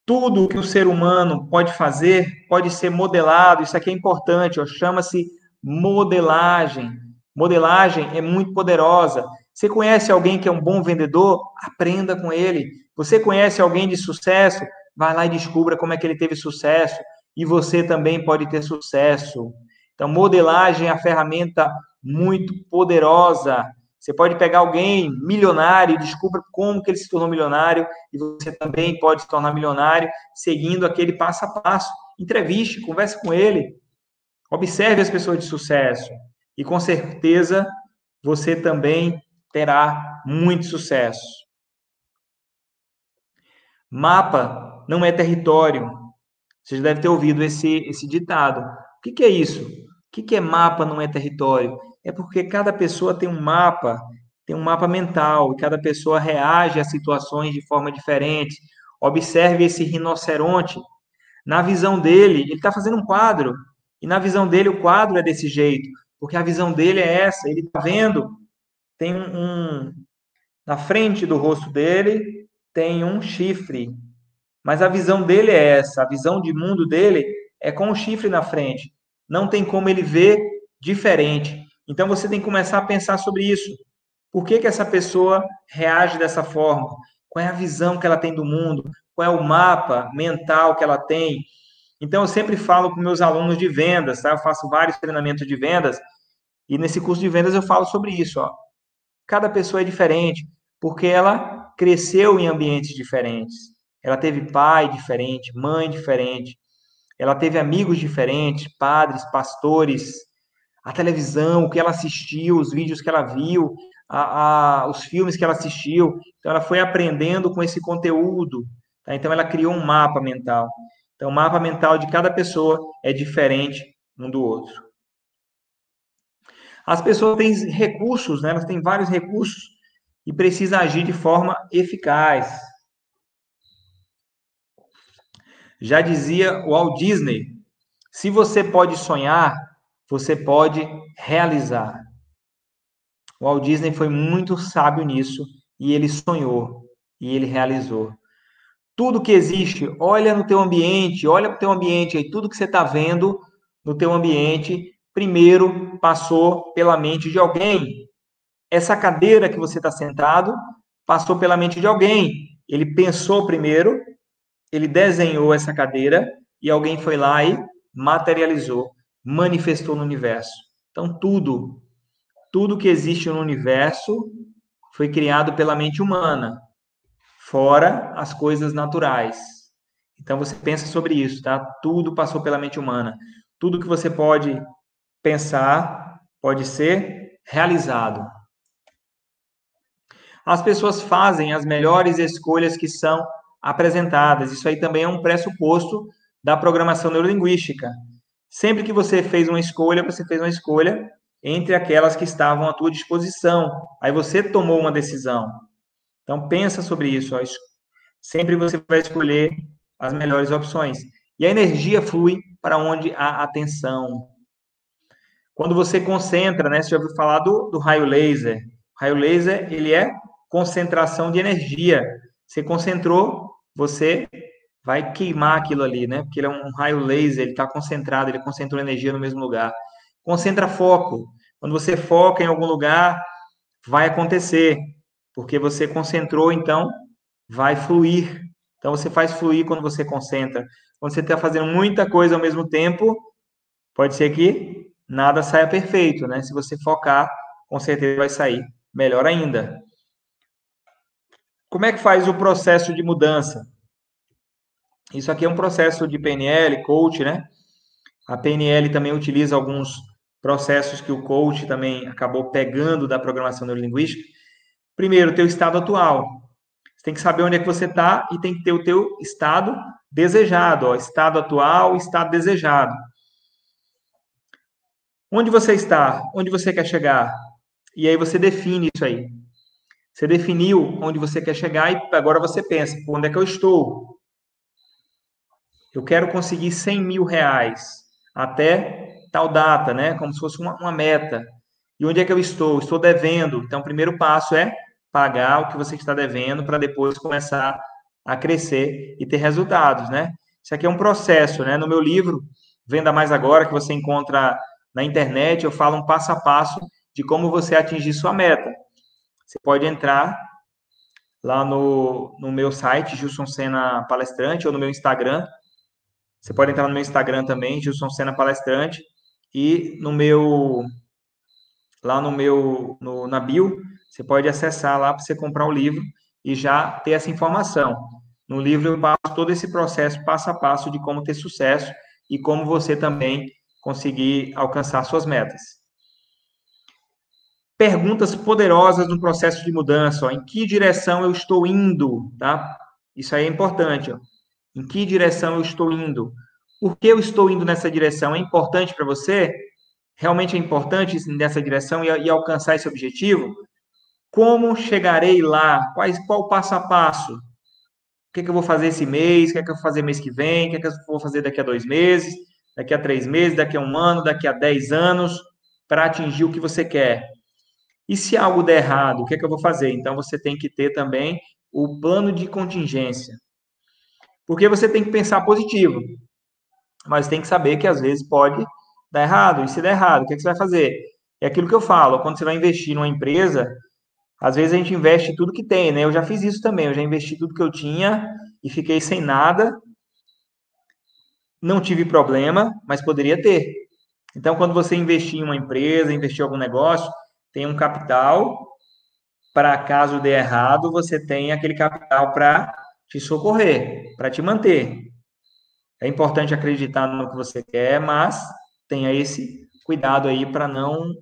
Tudo que o ser humano pode fazer pode ser modelado, isso aqui é importante, chama-se modelagem. Modelagem é muito poderosa. Você conhece alguém que é um bom vendedor? Aprenda com ele. Você conhece alguém de sucesso? Vai lá e descubra como é que ele teve sucesso. E você também pode ter sucesso. Então, modelagem é a ferramenta muito poderosa. Você pode pegar alguém milionário e descubra como que ele se tornou milionário e você também pode se tornar milionário seguindo aquele passo a passo. Entreviste, converse com ele, observe as pessoas de sucesso e com certeza você também terá muito sucesso. Mapa não é território. Você já deve ter ouvido esse, esse ditado. O que, que é isso? O que, que é mapa não é território? É porque cada pessoa tem um mapa, tem um mapa mental, e cada pessoa reage a situações de forma diferente. Observe esse rinoceronte. Na visão dele, ele está fazendo um quadro, e na visão dele o quadro é desse jeito, porque a visão dele é essa. Ele está vendo, tem um. Na frente do rosto dele tem um chifre, mas a visão dele é essa, a visão de mundo dele é com o chifre na frente. Não tem como ele ver diferente. Então você tem que começar a pensar sobre isso. Por que, que essa pessoa reage dessa forma? Qual é a visão que ela tem do mundo? Qual é o mapa mental que ela tem? Então eu sempre falo com meus alunos de vendas, tá? Eu faço vários treinamentos de vendas e nesse curso de vendas eu falo sobre isso, ó. Cada pessoa é diferente, porque ela cresceu em ambientes diferentes. Ela teve pai diferente, mãe diferente. Ela teve amigos diferentes, padres, pastores, a televisão, o que ela assistiu, os vídeos que ela viu, a, a, os filmes que ela assistiu. Então, ela foi aprendendo com esse conteúdo. Tá? Então, ela criou um mapa mental. Então, o mapa mental de cada pessoa é diferente um do outro. As pessoas têm recursos, né? elas têm vários recursos e precisam agir de forma eficaz. Já dizia Walt Disney: se você pode sonhar, você pode realizar. Walt Disney foi muito sábio nisso e ele sonhou e ele realizou. Tudo que existe, olha no teu ambiente, olha para o teu ambiente aí, tudo que você está vendo no teu ambiente, primeiro passou pela mente de alguém. Essa cadeira que você está sentado passou pela mente de alguém. Ele pensou primeiro, ele desenhou essa cadeira e alguém foi lá e materializou manifestou no universo. Então, tudo, tudo que existe no universo foi criado pela mente humana, fora as coisas naturais. Então, você pensa sobre isso, tá? Tudo passou pela mente humana. Tudo que você pode pensar pode ser realizado. As pessoas fazem as melhores escolhas que são apresentadas. Isso aí também é um pressuposto da programação neurolinguística. Sempre que você fez uma escolha, você fez uma escolha entre aquelas que estavam à tua disposição. Aí você tomou uma decisão. Então pensa sobre isso. Ó. Sempre você vai escolher as melhores opções. E a energia flui para onde há atenção. Quando você concentra, né? Você já ouviu falar do, do raio laser? O raio laser, ele é concentração de energia. Você concentrou, você vai queimar aquilo ali, né? Porque ele é um raio laser, ele está concentrado, ele concentrou energia no mesmo lugar. Concentra foco. Quando você foca em algum lugar, vai acontecer, porque você concentrou, então vai fluir. Então você faz fluir quando você concentra. Quando você está fazendo muita coisa ao mesmo tempo, pode ser que nada saia perfeito, né? Se você focar, com certeza vai sair melhor ainda. Como é que faz o processo de mudança? Isso aqui é um processo de PNL, coach, né? A PNL também utiliza alguns processos que o coach também acabou pegando da programação neurolinguística. Primeiro, o teu estado atual. Você tem que saber onde é que você está e tem que ter o teu estado desejado, ó, estado atual, estado desejado. Onde você está? Onde você quer chegar? E aí você define isso aí. Você definiu onde você quer chegar e agora você pensa, onde é que eu estou? eu quero conseguir 100 mil reais até tal data, né? Como se fosse uma, uma meta. E onde é que eu estou? Estou devendo. Então, o primeiro passo é pagar o que você está devendo para depois começar a crescer e ter resultados, né? Isso aqui é um processo, né? No meu livro, Venda Mais Agora, que você encontra na internet, eu falo um passo a passo de como você atingir sua meta. Você pode entrar lá no, no meu site, Gilson Sena Palestrante, ou no meu Instagram. Você pode entrar no meu Instagram também, Gilson Sena Palestrante, e no meu lá no meu no, na bio, você pode acessar lá para você comprar o livro e já ter essa informação. No livro eu passo todo esse processo passo a passo de como ter sucesso e como você também conseguir alcançar suas metas. Perguntas poderosas no processo de mudança, ó. em que direção eu estou indo, tá? Isso aí é importante, ó. Em que direção eu estou indo? Por que eu estou indo nessa direção? É importante para você? Realmente é importante nessa direção e, e alcançar esse objetivo? Como chegarei lá? Quais, qual o passo a passo? O que, é que eu vou fazer esse mês? O que, é que eu vou fazer mês que vem? O que, é que eu vou fazer daqui a dois meses? Daqui a três meses? Daqui a um ano? Daqui a dez anos? Para atingir o que você quer? E se algo der errado, o que, é que eu vou fazer? Então, você tem que ter também o plano de contingência. Porque você tem que pensar positivo. Mas tem que saber que às vezes pode dar errado. E se der errado, o que, é que você vai fazer? É aquilo que eu falo. Quando você vai investir numa empresa, às vezes a gente investe tudo que tem, né? Eu já fiz isso também, eu já investi tudo que eu tinha e fiquei sem nada. Não tive problema, mas poderia ter. Então, quando você investir em uma empresa, investir em algum negócio, tem um capital para caso dê errado, você tem aquele capital para te socorrer, para te manter. É importante acreditar no que você quer, mas tenha esse cuidado aí para não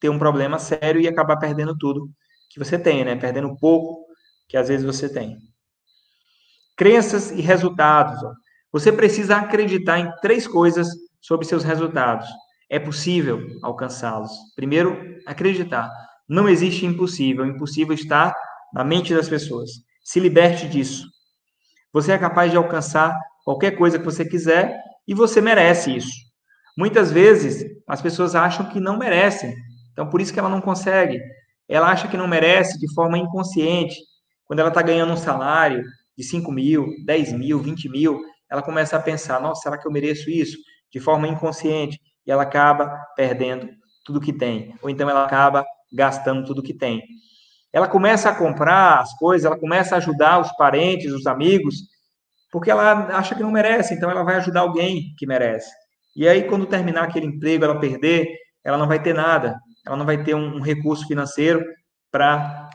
ter um problema sério e acabar perdendo tudo que você tem, né? Perdendo pouco que às vezes você tem. Crenças e resultados. Ó. Você precisa acreditar em três coisas sobre seus resultados. É possível alcançá-los. Primeiro, acreditar. Não existe impossível. O impossível está na mente das pessoas. Se liberte disso. Você é capaz de alcançar qualquer coisa que você quiser e você merece isso. Muitas vezes as pessoas acham que não merecem, então por isso que ela não consegue ela acha que não merece de forma inconsciente. Quando ela está ganhando um salário de 5 mil, 10 mil, 20 mil, ela começa a pensar: nossa, será que eu mereço isso? De forma inconsciente. E ela acaba perdendo tudo que tem. Ou então ela acaba gastando tudo que tem. Ela começa a comprar as coisas, ela começa a ajudar os parentes, os amigos, porque ela acha que não merece, então ela vai ajudar alguém que merece. E aí, quando terminar aquele emprego, ela perder, ela não vai ter nada ela não vai ter um, um recurso financeiro para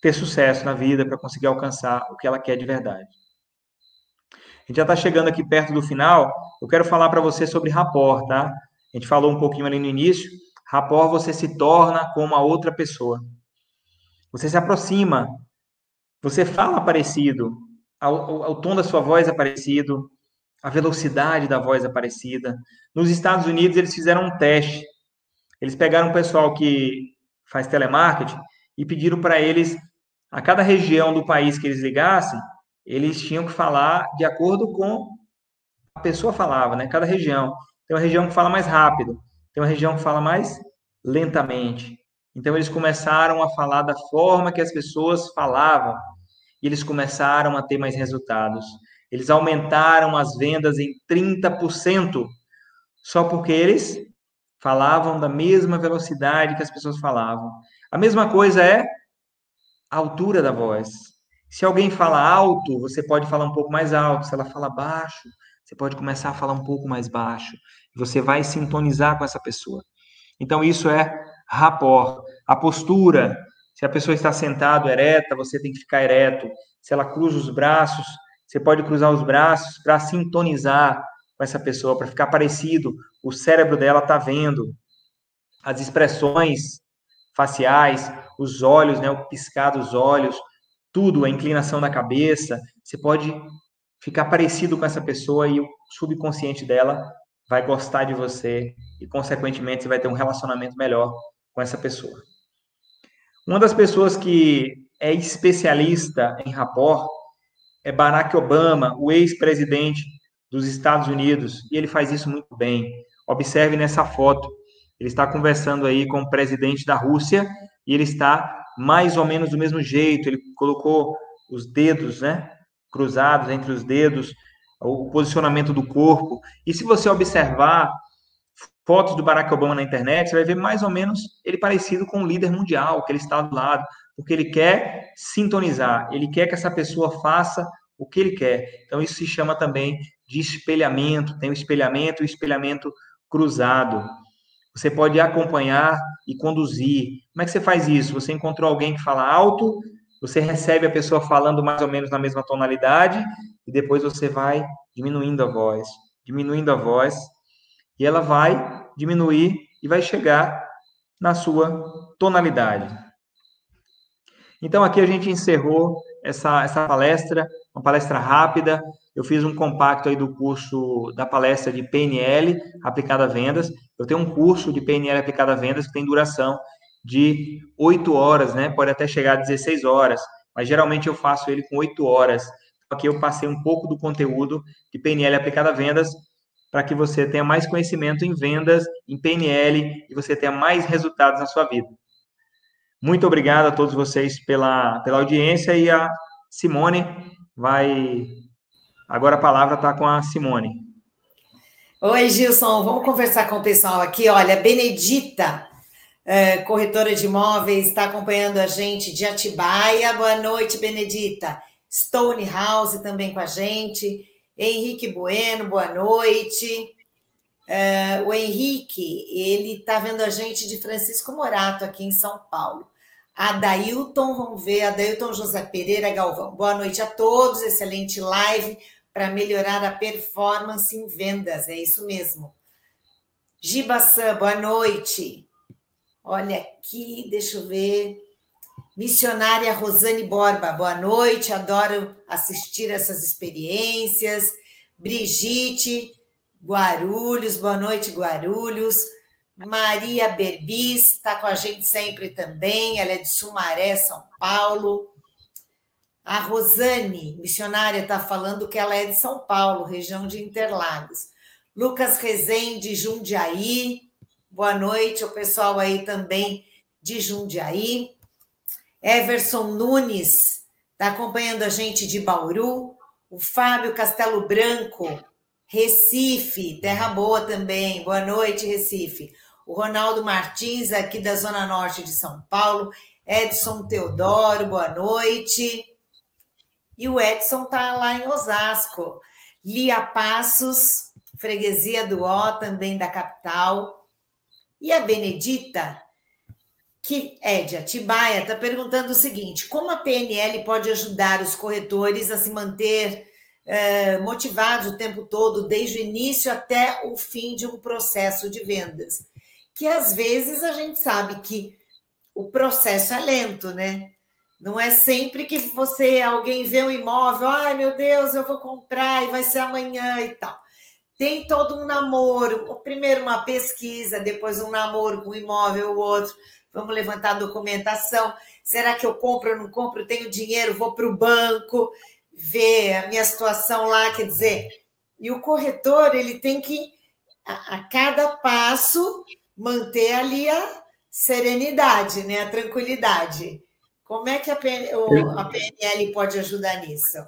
ter sucesso na vida, para conseguir alcançar o que ela quer de verdade. A gente já está chegando aqui perto do final. Eu quero falar para você sobre rapport, tá? A gente falou um pouquinho ali no início. Rapport, você se torna como a outra pessoa. Você se aproxima. Você fala parecido. O tom da sua voz é parecido. A velocidade da voz é parecida. Nos Estados Unidos, eles fizeram um teste eles pegaram um pessoal que faz telemarketing e pediram para eles, a cada região do país que eles ligassem, eles tinham que falar de acordo com a pessoa falava, né? Cada região. Tem uma região que fala mais rápido, tem uma região que fala mais lentamente. Então eles começaram a falar da forma que as pessoas falavam e eles começaram a ter mais resultados. Eles aumentaram as vendas em 30% só porque eles falavam da mesma velocidade que as pessoas falavam. A mesma coisa é a altura da voz. Se alguém fala alto, você pode falar um pouco mais alto. Se ela fala baixo, você pode começar a falar um pouco mais baixo. Você vai sintonizar com essa pessoa. Então, isso é rapport. A postura. Se a pessoa está sentada ereta, você tem que ficar ereto. Se ela cruza os braços, você pode cruzar os braços para sintonizar com essa pessoa, para ficar parecido. O cérebro dela está vendo as expressões faciais, os olhos, né, o piscar dos olhos, tudo, a inclinação da cabeça. Você pode ficar parecido com essa pessoa e o subconsciente dela vai gostar de você e, consequentemente, você vai ter um relacionamento melhor com essa pessoa. Uma das pessoas que é especialista em rapport é Barack Obama, o ex-presidente dos Estados Unidos, e ele faz isso muito bem. Observe nessa foto. ele está conversando aí com o presidente da Rússia e ele está mais ou menos do mesmo jeito, ele colocou os dedos, né, cruzados entre os dedos, o posicionamento do corpo. E se você observar fotos do Barack Obama na internet, você vai ver mais ou menos ele parecido com um líder mundial, que ele está do lado, porque ele quer sintonizar, ele quer que essa pessoa faça o que ele quer. Então, isso se chama também de espelhamento, tem o espelhamento e o espelhamento cruzado. Você pode acompanhar e conduzir. Como é que você faz isso? Você encontrou alguém que fala alto, você recebe a pessoa falando mais ou menos na mesma tonalidade, e depois você vai diminuindo a voz, diminuindo a voz, e ela vai diminuir e vai chegar na sua tonalidade. Então, aqui a gente encerrou essa, essa palestra, uma palestra rápida. Eu fiz um compacto aí do curso da palestra de PNL aplicada a vendas. Eu tenho um curso de PNL aplicada a vendas que tem duração de 8 horas, né? Pode até chegar a 16 horas, mas geralmente eu faço ele com 8 horas. Aqui eu passei um pouco do conteúdo de PNL aplicada a vendas para que você tenha mais conhecimento em vendas, em PNL e você tenha mais resultados na sua vida. Muito obrigado a todos vocês pela, pela audiência e a Simone vai. Agora a palavra está com a Simone. Oi, Gilson, vamos conversar com o pessoal aqui. Olha, Benedita, é, corretora de imóveis, está acompanhando a gente de Atibaia. Boa noite, Benedita. Stone House também com a gente. Henrique Bueno, boa noite. É, o Henrique, ele está vendo a gente de Francisco Morato aqui em São Paulo. Adailton, vamos ver, Adailton José Pereira Galvão. Boa noite a todos, excelente live para melhorar a performance em vendas, é isso mesmo. Gibaçã, boa noite. Olha aqui, deixa eu ver. Missionária Rosane Borba, boa noite, adoro assistir essas experiências. Brigitte, Guarulhos, boa noite, Guarulhos. Maria Berbis está com a gente sempre também, ela é de Sumaré, São Paulo. A Rosane, missionária, está falando que ela é de São Paulo, região de Interlagos. Lucas Rezende, Jundiaí. Boa noite, o pessoal aí também de Jundiaí. Everson Nunes está acompanhando a gente de Bauru. O Fábio Castelo Branco, Recife, Terra Boa também. Boa noite, Recife o Ronaldo Martins, aqui da Zona Norte de São Paulo, Edson Teodoro, boa noite. E o Edson está lá em Osasco. Lia Passos, freguesia do Ó, também da capital. E a Benedita, que é de Atibaia, está perguntando o seguinte: como a PNL pode ajudar os corretores a se manter eh, motivados o tempo todo, desde o início até o fim de um processo de vendas? Que às vezes a gente sabe que o processo é lento, né? Não é sempre que você, alguém vê um imóvel, ai meu Deus, eu vou comprar e vai ser amanhã e tal. Tem todo um namoro, primeiro uma pesquisa, depois um namoro com um imóvel, o outro, vamos levantar a documentação. Será que eu compro ou não compro? Tenho dinheiro, vou para o banco, ver a minha situação lá, quer dizer. E o corretor, ele tem que, a, a cada passo, manter ali a serenidade, né? a tranquilidade. Como é que a, PNL pode ajudar nisso?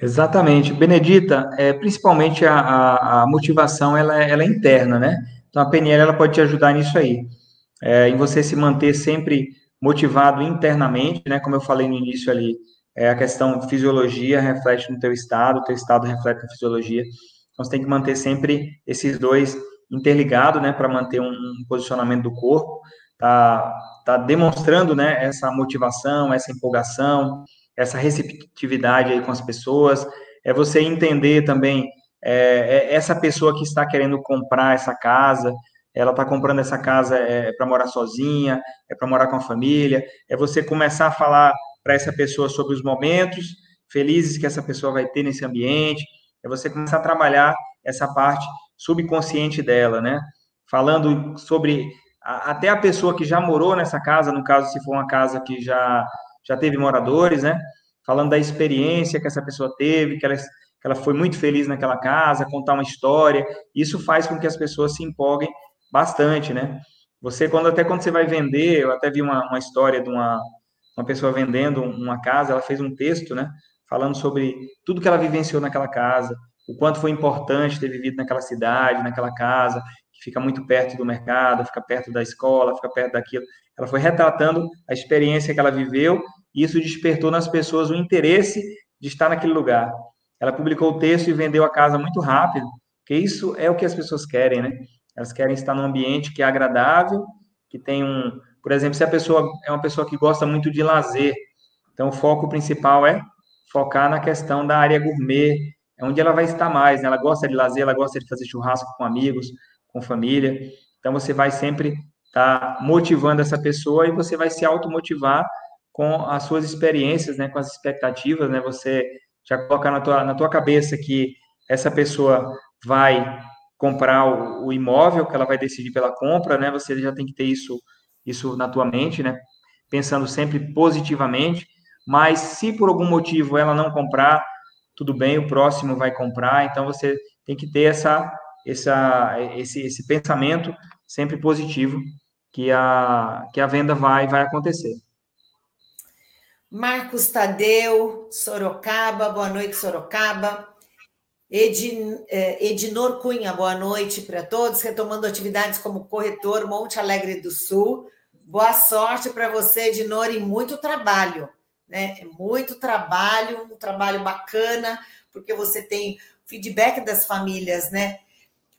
Exatamente. Benedita, é, principalmente a, a, a motivação ela, é, ela, é interna, né? Então a PNL ela pode te ajudar nisso aí, é, em você se manter sempre motivado internamente, né? Como eu falei no início ali, é a questão fisiologia reflete no teu estado, teu estado reflete na fisiologia. Então você tem que manter sempre esses dois interligado, né, para manter um, posicionamento do corpo, tá, tá demonstrando, né, essa motivação, essa empolgação, essa receptividade aí com as pessoas, é você entender também é, é essa pessoa que está querendo comprar essa casa, ela está comprando essa casa é, para morar sozinha, é para morar com a família, é você começar a falar para essa pessoa sobre os momentos felizes que essa pessoa vai ter nesse ambiente, é você começar a trabalhar essa parte subconsciente dela, né? Falando sobre a, até a pessoa que já morou nessa casa, no caso, se for uma casa que já, já teve moradores, né? Falando da experiência que essa pessoa teve, que ela, que ela foi muito feliz naquela casa, contar uma história. Isso faz com que as pessoas se empolguem bastante, né? Você, quando até quando você vai vender, eu até vi uma, uma história de uma, uma pessoa vendendo uma casa, ela fez um texto, né? Falando sobre tudo que ela vivenciou naquela casa, o quanto foi importante ter vivido naquela cidade, naquela casa, que fica muito perto do mercado, fica perto da escola, fica perto daquilo. Ela foi retratando a experiência que ela viveu e isso despertou nas pessoas o interesse de estar naquele lugar. Ela publicou o texto e vendeu a casa muito rápido, porque isso é o que as pessoas querem, né? Elas querem estar num ambiente que é agradável, que tem um, por exemplo, se a pessoa é uma pessoa que gosta muito de lazer, então o foco principal é focar na questão da área gourmet, é onde ela vai estar mais, né? Ela gosta de lazer, ela gosta de fazer churrasco com amigos, com família. Então você vai sempre estar tá motivando essa pessoa e você vai se automotivar com as suas experiências, né, com as expectativas, né? Você já colocar na tua, na tua cabeça que essa pessoa vai comprar o, o, imóvel, que ela vai decidir pela compra, né? Você já tem que ter isso, isso na tua mente, né? Pensando sempre positivamente. Mas se por algum motivo ela não comprar, tudo bem, o próximo vai comprar. Então você tem que ter essa, essa, esse, esse pensamento sempre positivo que a, que a venda vai, vai acontecer. Marcos Tadeu, Sorocaba, boa noite, Sorocaba. Edin, eh, Edinor Cunha, boa noite para todos. Retomando atividades como corretor Monte Alegre do Sul. Boa sorte para você, Edinor, e muito trabalho. Né? É muito trabalho, um trabalho bacana, porque você tem feedback das famílias, né?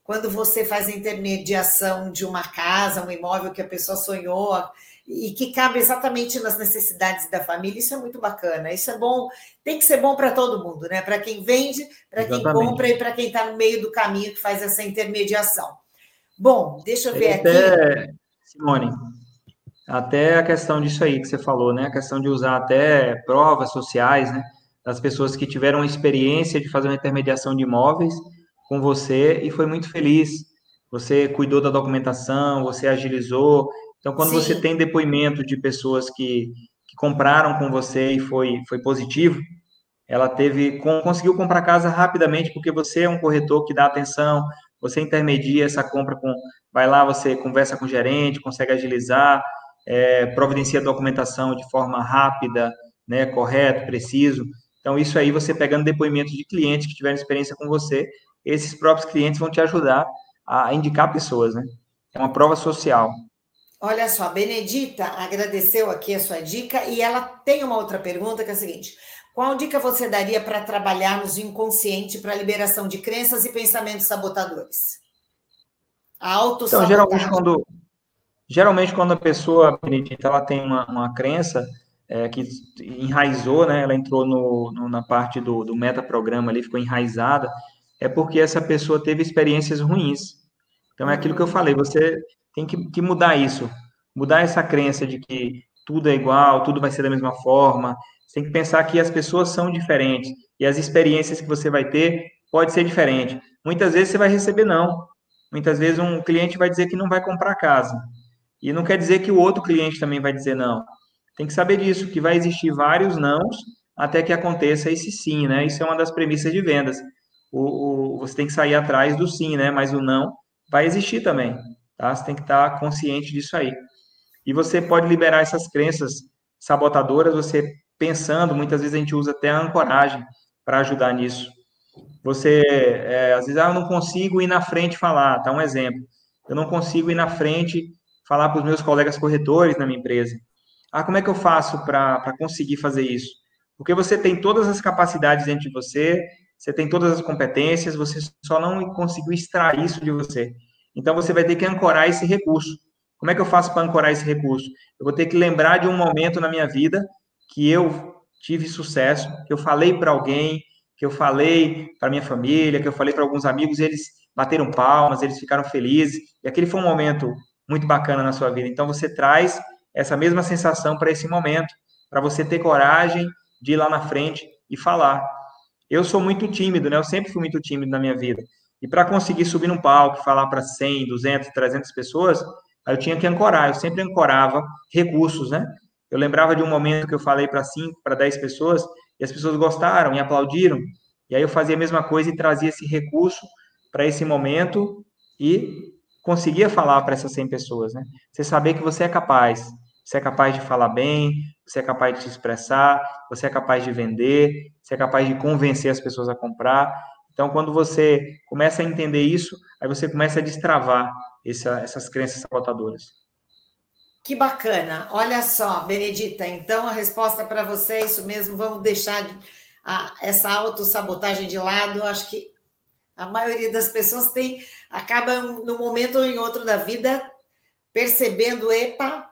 Quando você faz a intermediação de uma casa, um imóvel que a pessoa sonhou, e que cabe exatamente nas necessidades da família. Isso é muito bacana. Isso é bom, tem que ser bom para todo mundo, né? Para quem vende, para quem compra e para quem está no meio do caminho que faz essa intermediação. Bom, deixa eu ver até, aqui. Simone, até a questão disso aí que você falou, né? A questão de usar até provas sociais, né? Das pessoas que tiveram a experiência de fazer uma intermediação de imóveis com você e foi muito feliz. Você cuidou da documentação, você agilizou, então, quando Sim. você tem depoimento de pessoas que, que compraram com você e foi, foi positivo, ela teve conseguiu comprar casa rapidamente porque você é um corretor que dá atenção, você intermedia essa compra com, vai lá, você conversa com o gerente, consegue agilizar, é, providencia a documentação de forma rápida, né, correto, preciso. Então isso aí você pegando depoimentos de clientes que tiveram experiência com você, esses próprios clientes vão te ajudar a indicar pessoas, né? É uma prova social. Olha só, a Benedita agradeceu aqui a sua dica e ela tem uma outra pergunta que é a seguinte: qual dica você daria para trabalharmos o inconsciente para a liberação de crenças e pensamentos sabotadores? A auto Então, geralmente quando, geralmente quando a pessoa, Benedita, ela tem uma, uma crença é, que enraizou, né, ela entrou no, no, na parte do, do metaprograma ali, ficou enraizada, é porque essa pessoa teve experiências ruins. Então, é aquilo que eu falei, você tem que, que mudar isso, mudar essa crença de que tudo é igual, tudo vai ser da mesma forma. Você tem que pensar que as pessoas são diferentes e as experiências que você vai ter pode ser diferente. Muitas vezes você vai receber não. Muitas vezes um cliente vai dizer que não vai comprar casa. E não quer dizer que o outro cliente também vai dizer não. Tem que saber disso, que vai existir vários nãos até que aconteça esse sim, né? Isso é uma das premissas de vendas. O, o, você tem que sair atrás do sim, né? Mas o não vai existir também. Tá? Você tem que estar consciente disso aí. E você pode liberar essas crenças sabotadoras, você pensando, muitas vezes a gente usa até a ancoragem para ajudar nisso. Você, é, às vezes, ah, eu não consigo ir na frente falar, tá um exemplo. Eu não consigo ir na frente falar para os meus colegas corretores na minha empresa. Ah, como é que eu faço para conseguir fazer isso? Porque você tem todas as capacidades dentro de você, você tem todas as competências, você só não conseguiu extrair isso de você. Então você vai ter que ancorar esse recurso. Como é que eu faço para ancorar esse recurso? Eu vou ter que lembrar de um momento na minha vida que eu tive sucesso, que eu falei para alguém, que eu falei para minha família, que eu falei para alguns amigos, e eles bateram palmas, eles ficaram felizes, e aquele foi um momento muito bacana na sua vida. Então você traz essa mesma sensação para esse momento, para você ter coragem de ir lá na frente e falar. Eu sou muito tímido, né? Eu sempre fui muito tímido na minha vida. E para conseguir subir num palco, falar para 100, 200, 300 pessoas, eu tinha que ancorar. Eu sempre ancorava recursos, né? Eu lembrava de um momento que eu falei para 5, para 10 pessoas, e as pessoas gostaram e aplaudiram. E aí eu fazia a mesma coisa e trazia esse recurso para esse momento e conseguia falar para essas 100 pessoas, né? Você saber que você é capaz, você é capaz de falar bem, você é capaz de se expressar, você é capaz de vender, você é capaz de convencer as pessoas a comprar. Então, quando você começa a entender isso, aí você começa a destravar essa, essas crenças sabotadoras. Que bacana. Olha só, Benedita, então a resposta para você é isso mesmo. Vamos deixar a, essa autossabotagem de lado. Acho que a maioria das pessoas tem acaba no momento ou em outro da vida percebendo, epa,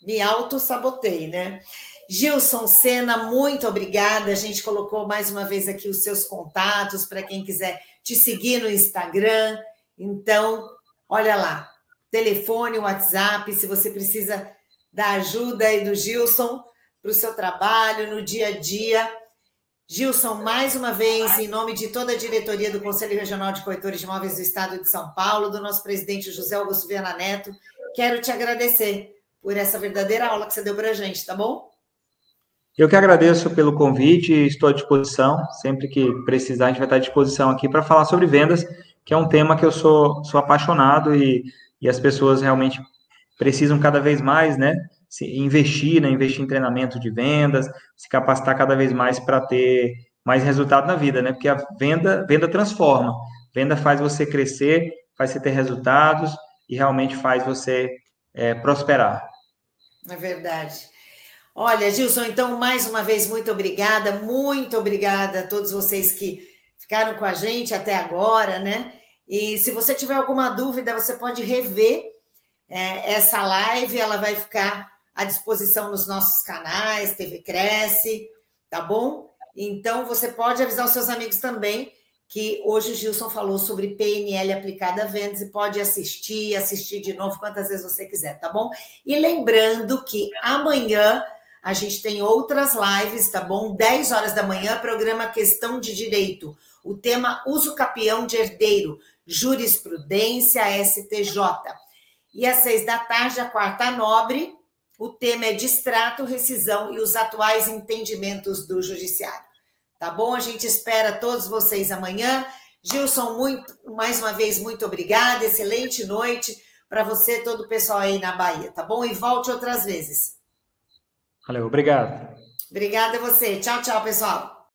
me auto-sabotei, né? Gilson Sena, muito obrigada. A gente colocou mais uma vez aqui os seus contatos para quem quiser te seguir no Instagram. Então, olha lá, telefone, WhatsApp, se você precisa da ajuda aí do Gilson para o seu trabalho no dia a dia. Gilson, mais uma vez, em nome de toda a diretoria do Conselho Regional de Corretores de Imóveis do Estado de São Paulo, do nosso presidente José Augusto Viana Neto, quero te agradecer por essa verdadeira aula que você deu para a gente, tá bom? Eu que agradeço pelo convite, estou à disposição. Sempre que precisar, a gente vai estar à disposição aqui para falar sobre vendas, que é um tema que eu sou, sou apaixonado e, e as pessoas realmente precisam cada vez mais, né? Investir, né, investir em treinamento de vendas, se capacitar cada vez mais para ter mais resultado na vida, né? Porque a venda, venda transforma. Venda faz você crescer, faz você ter resultados e realmente faz você é, prosperar. É verdade. Olha, Gilson, então, mais uma vez, muito obrigada, muito obrigada a todos vocês que ficaram com a gente até agora, né? E se você tiver alguma dúvida, você pode rever é, essa live, ela vai ficar à disposição nos nossos canais, TV Cresce, tá bom? Então, você pode avisar os seus amigos também que hoje o Gilson falou sobre PNL aplicada a vendas e pode assistir, assistir de novo quantas vezes você quiser, tá bom? E lembrando que amanhã a gente tem outras lives, tá bom? 10 horas da manhã, programa Questão de Direito. O tema Uso Capião de Herdeiro, Jurisprudência STJ. E às seis da tarde, a quarta nobre, o tema é distrato, rescisão e os atuais entendimentos do judiciário. Tá bom? A gente espera todos vocês amanhã. Gilson, muito, mais uma vez, muito obrigada. Excelente noite para você, todo o pessoal aí na Bahia, tá bom? E volte outras vezes. Valeu, obrigado. Obrigada a você. Tchau, tchau, pessoal.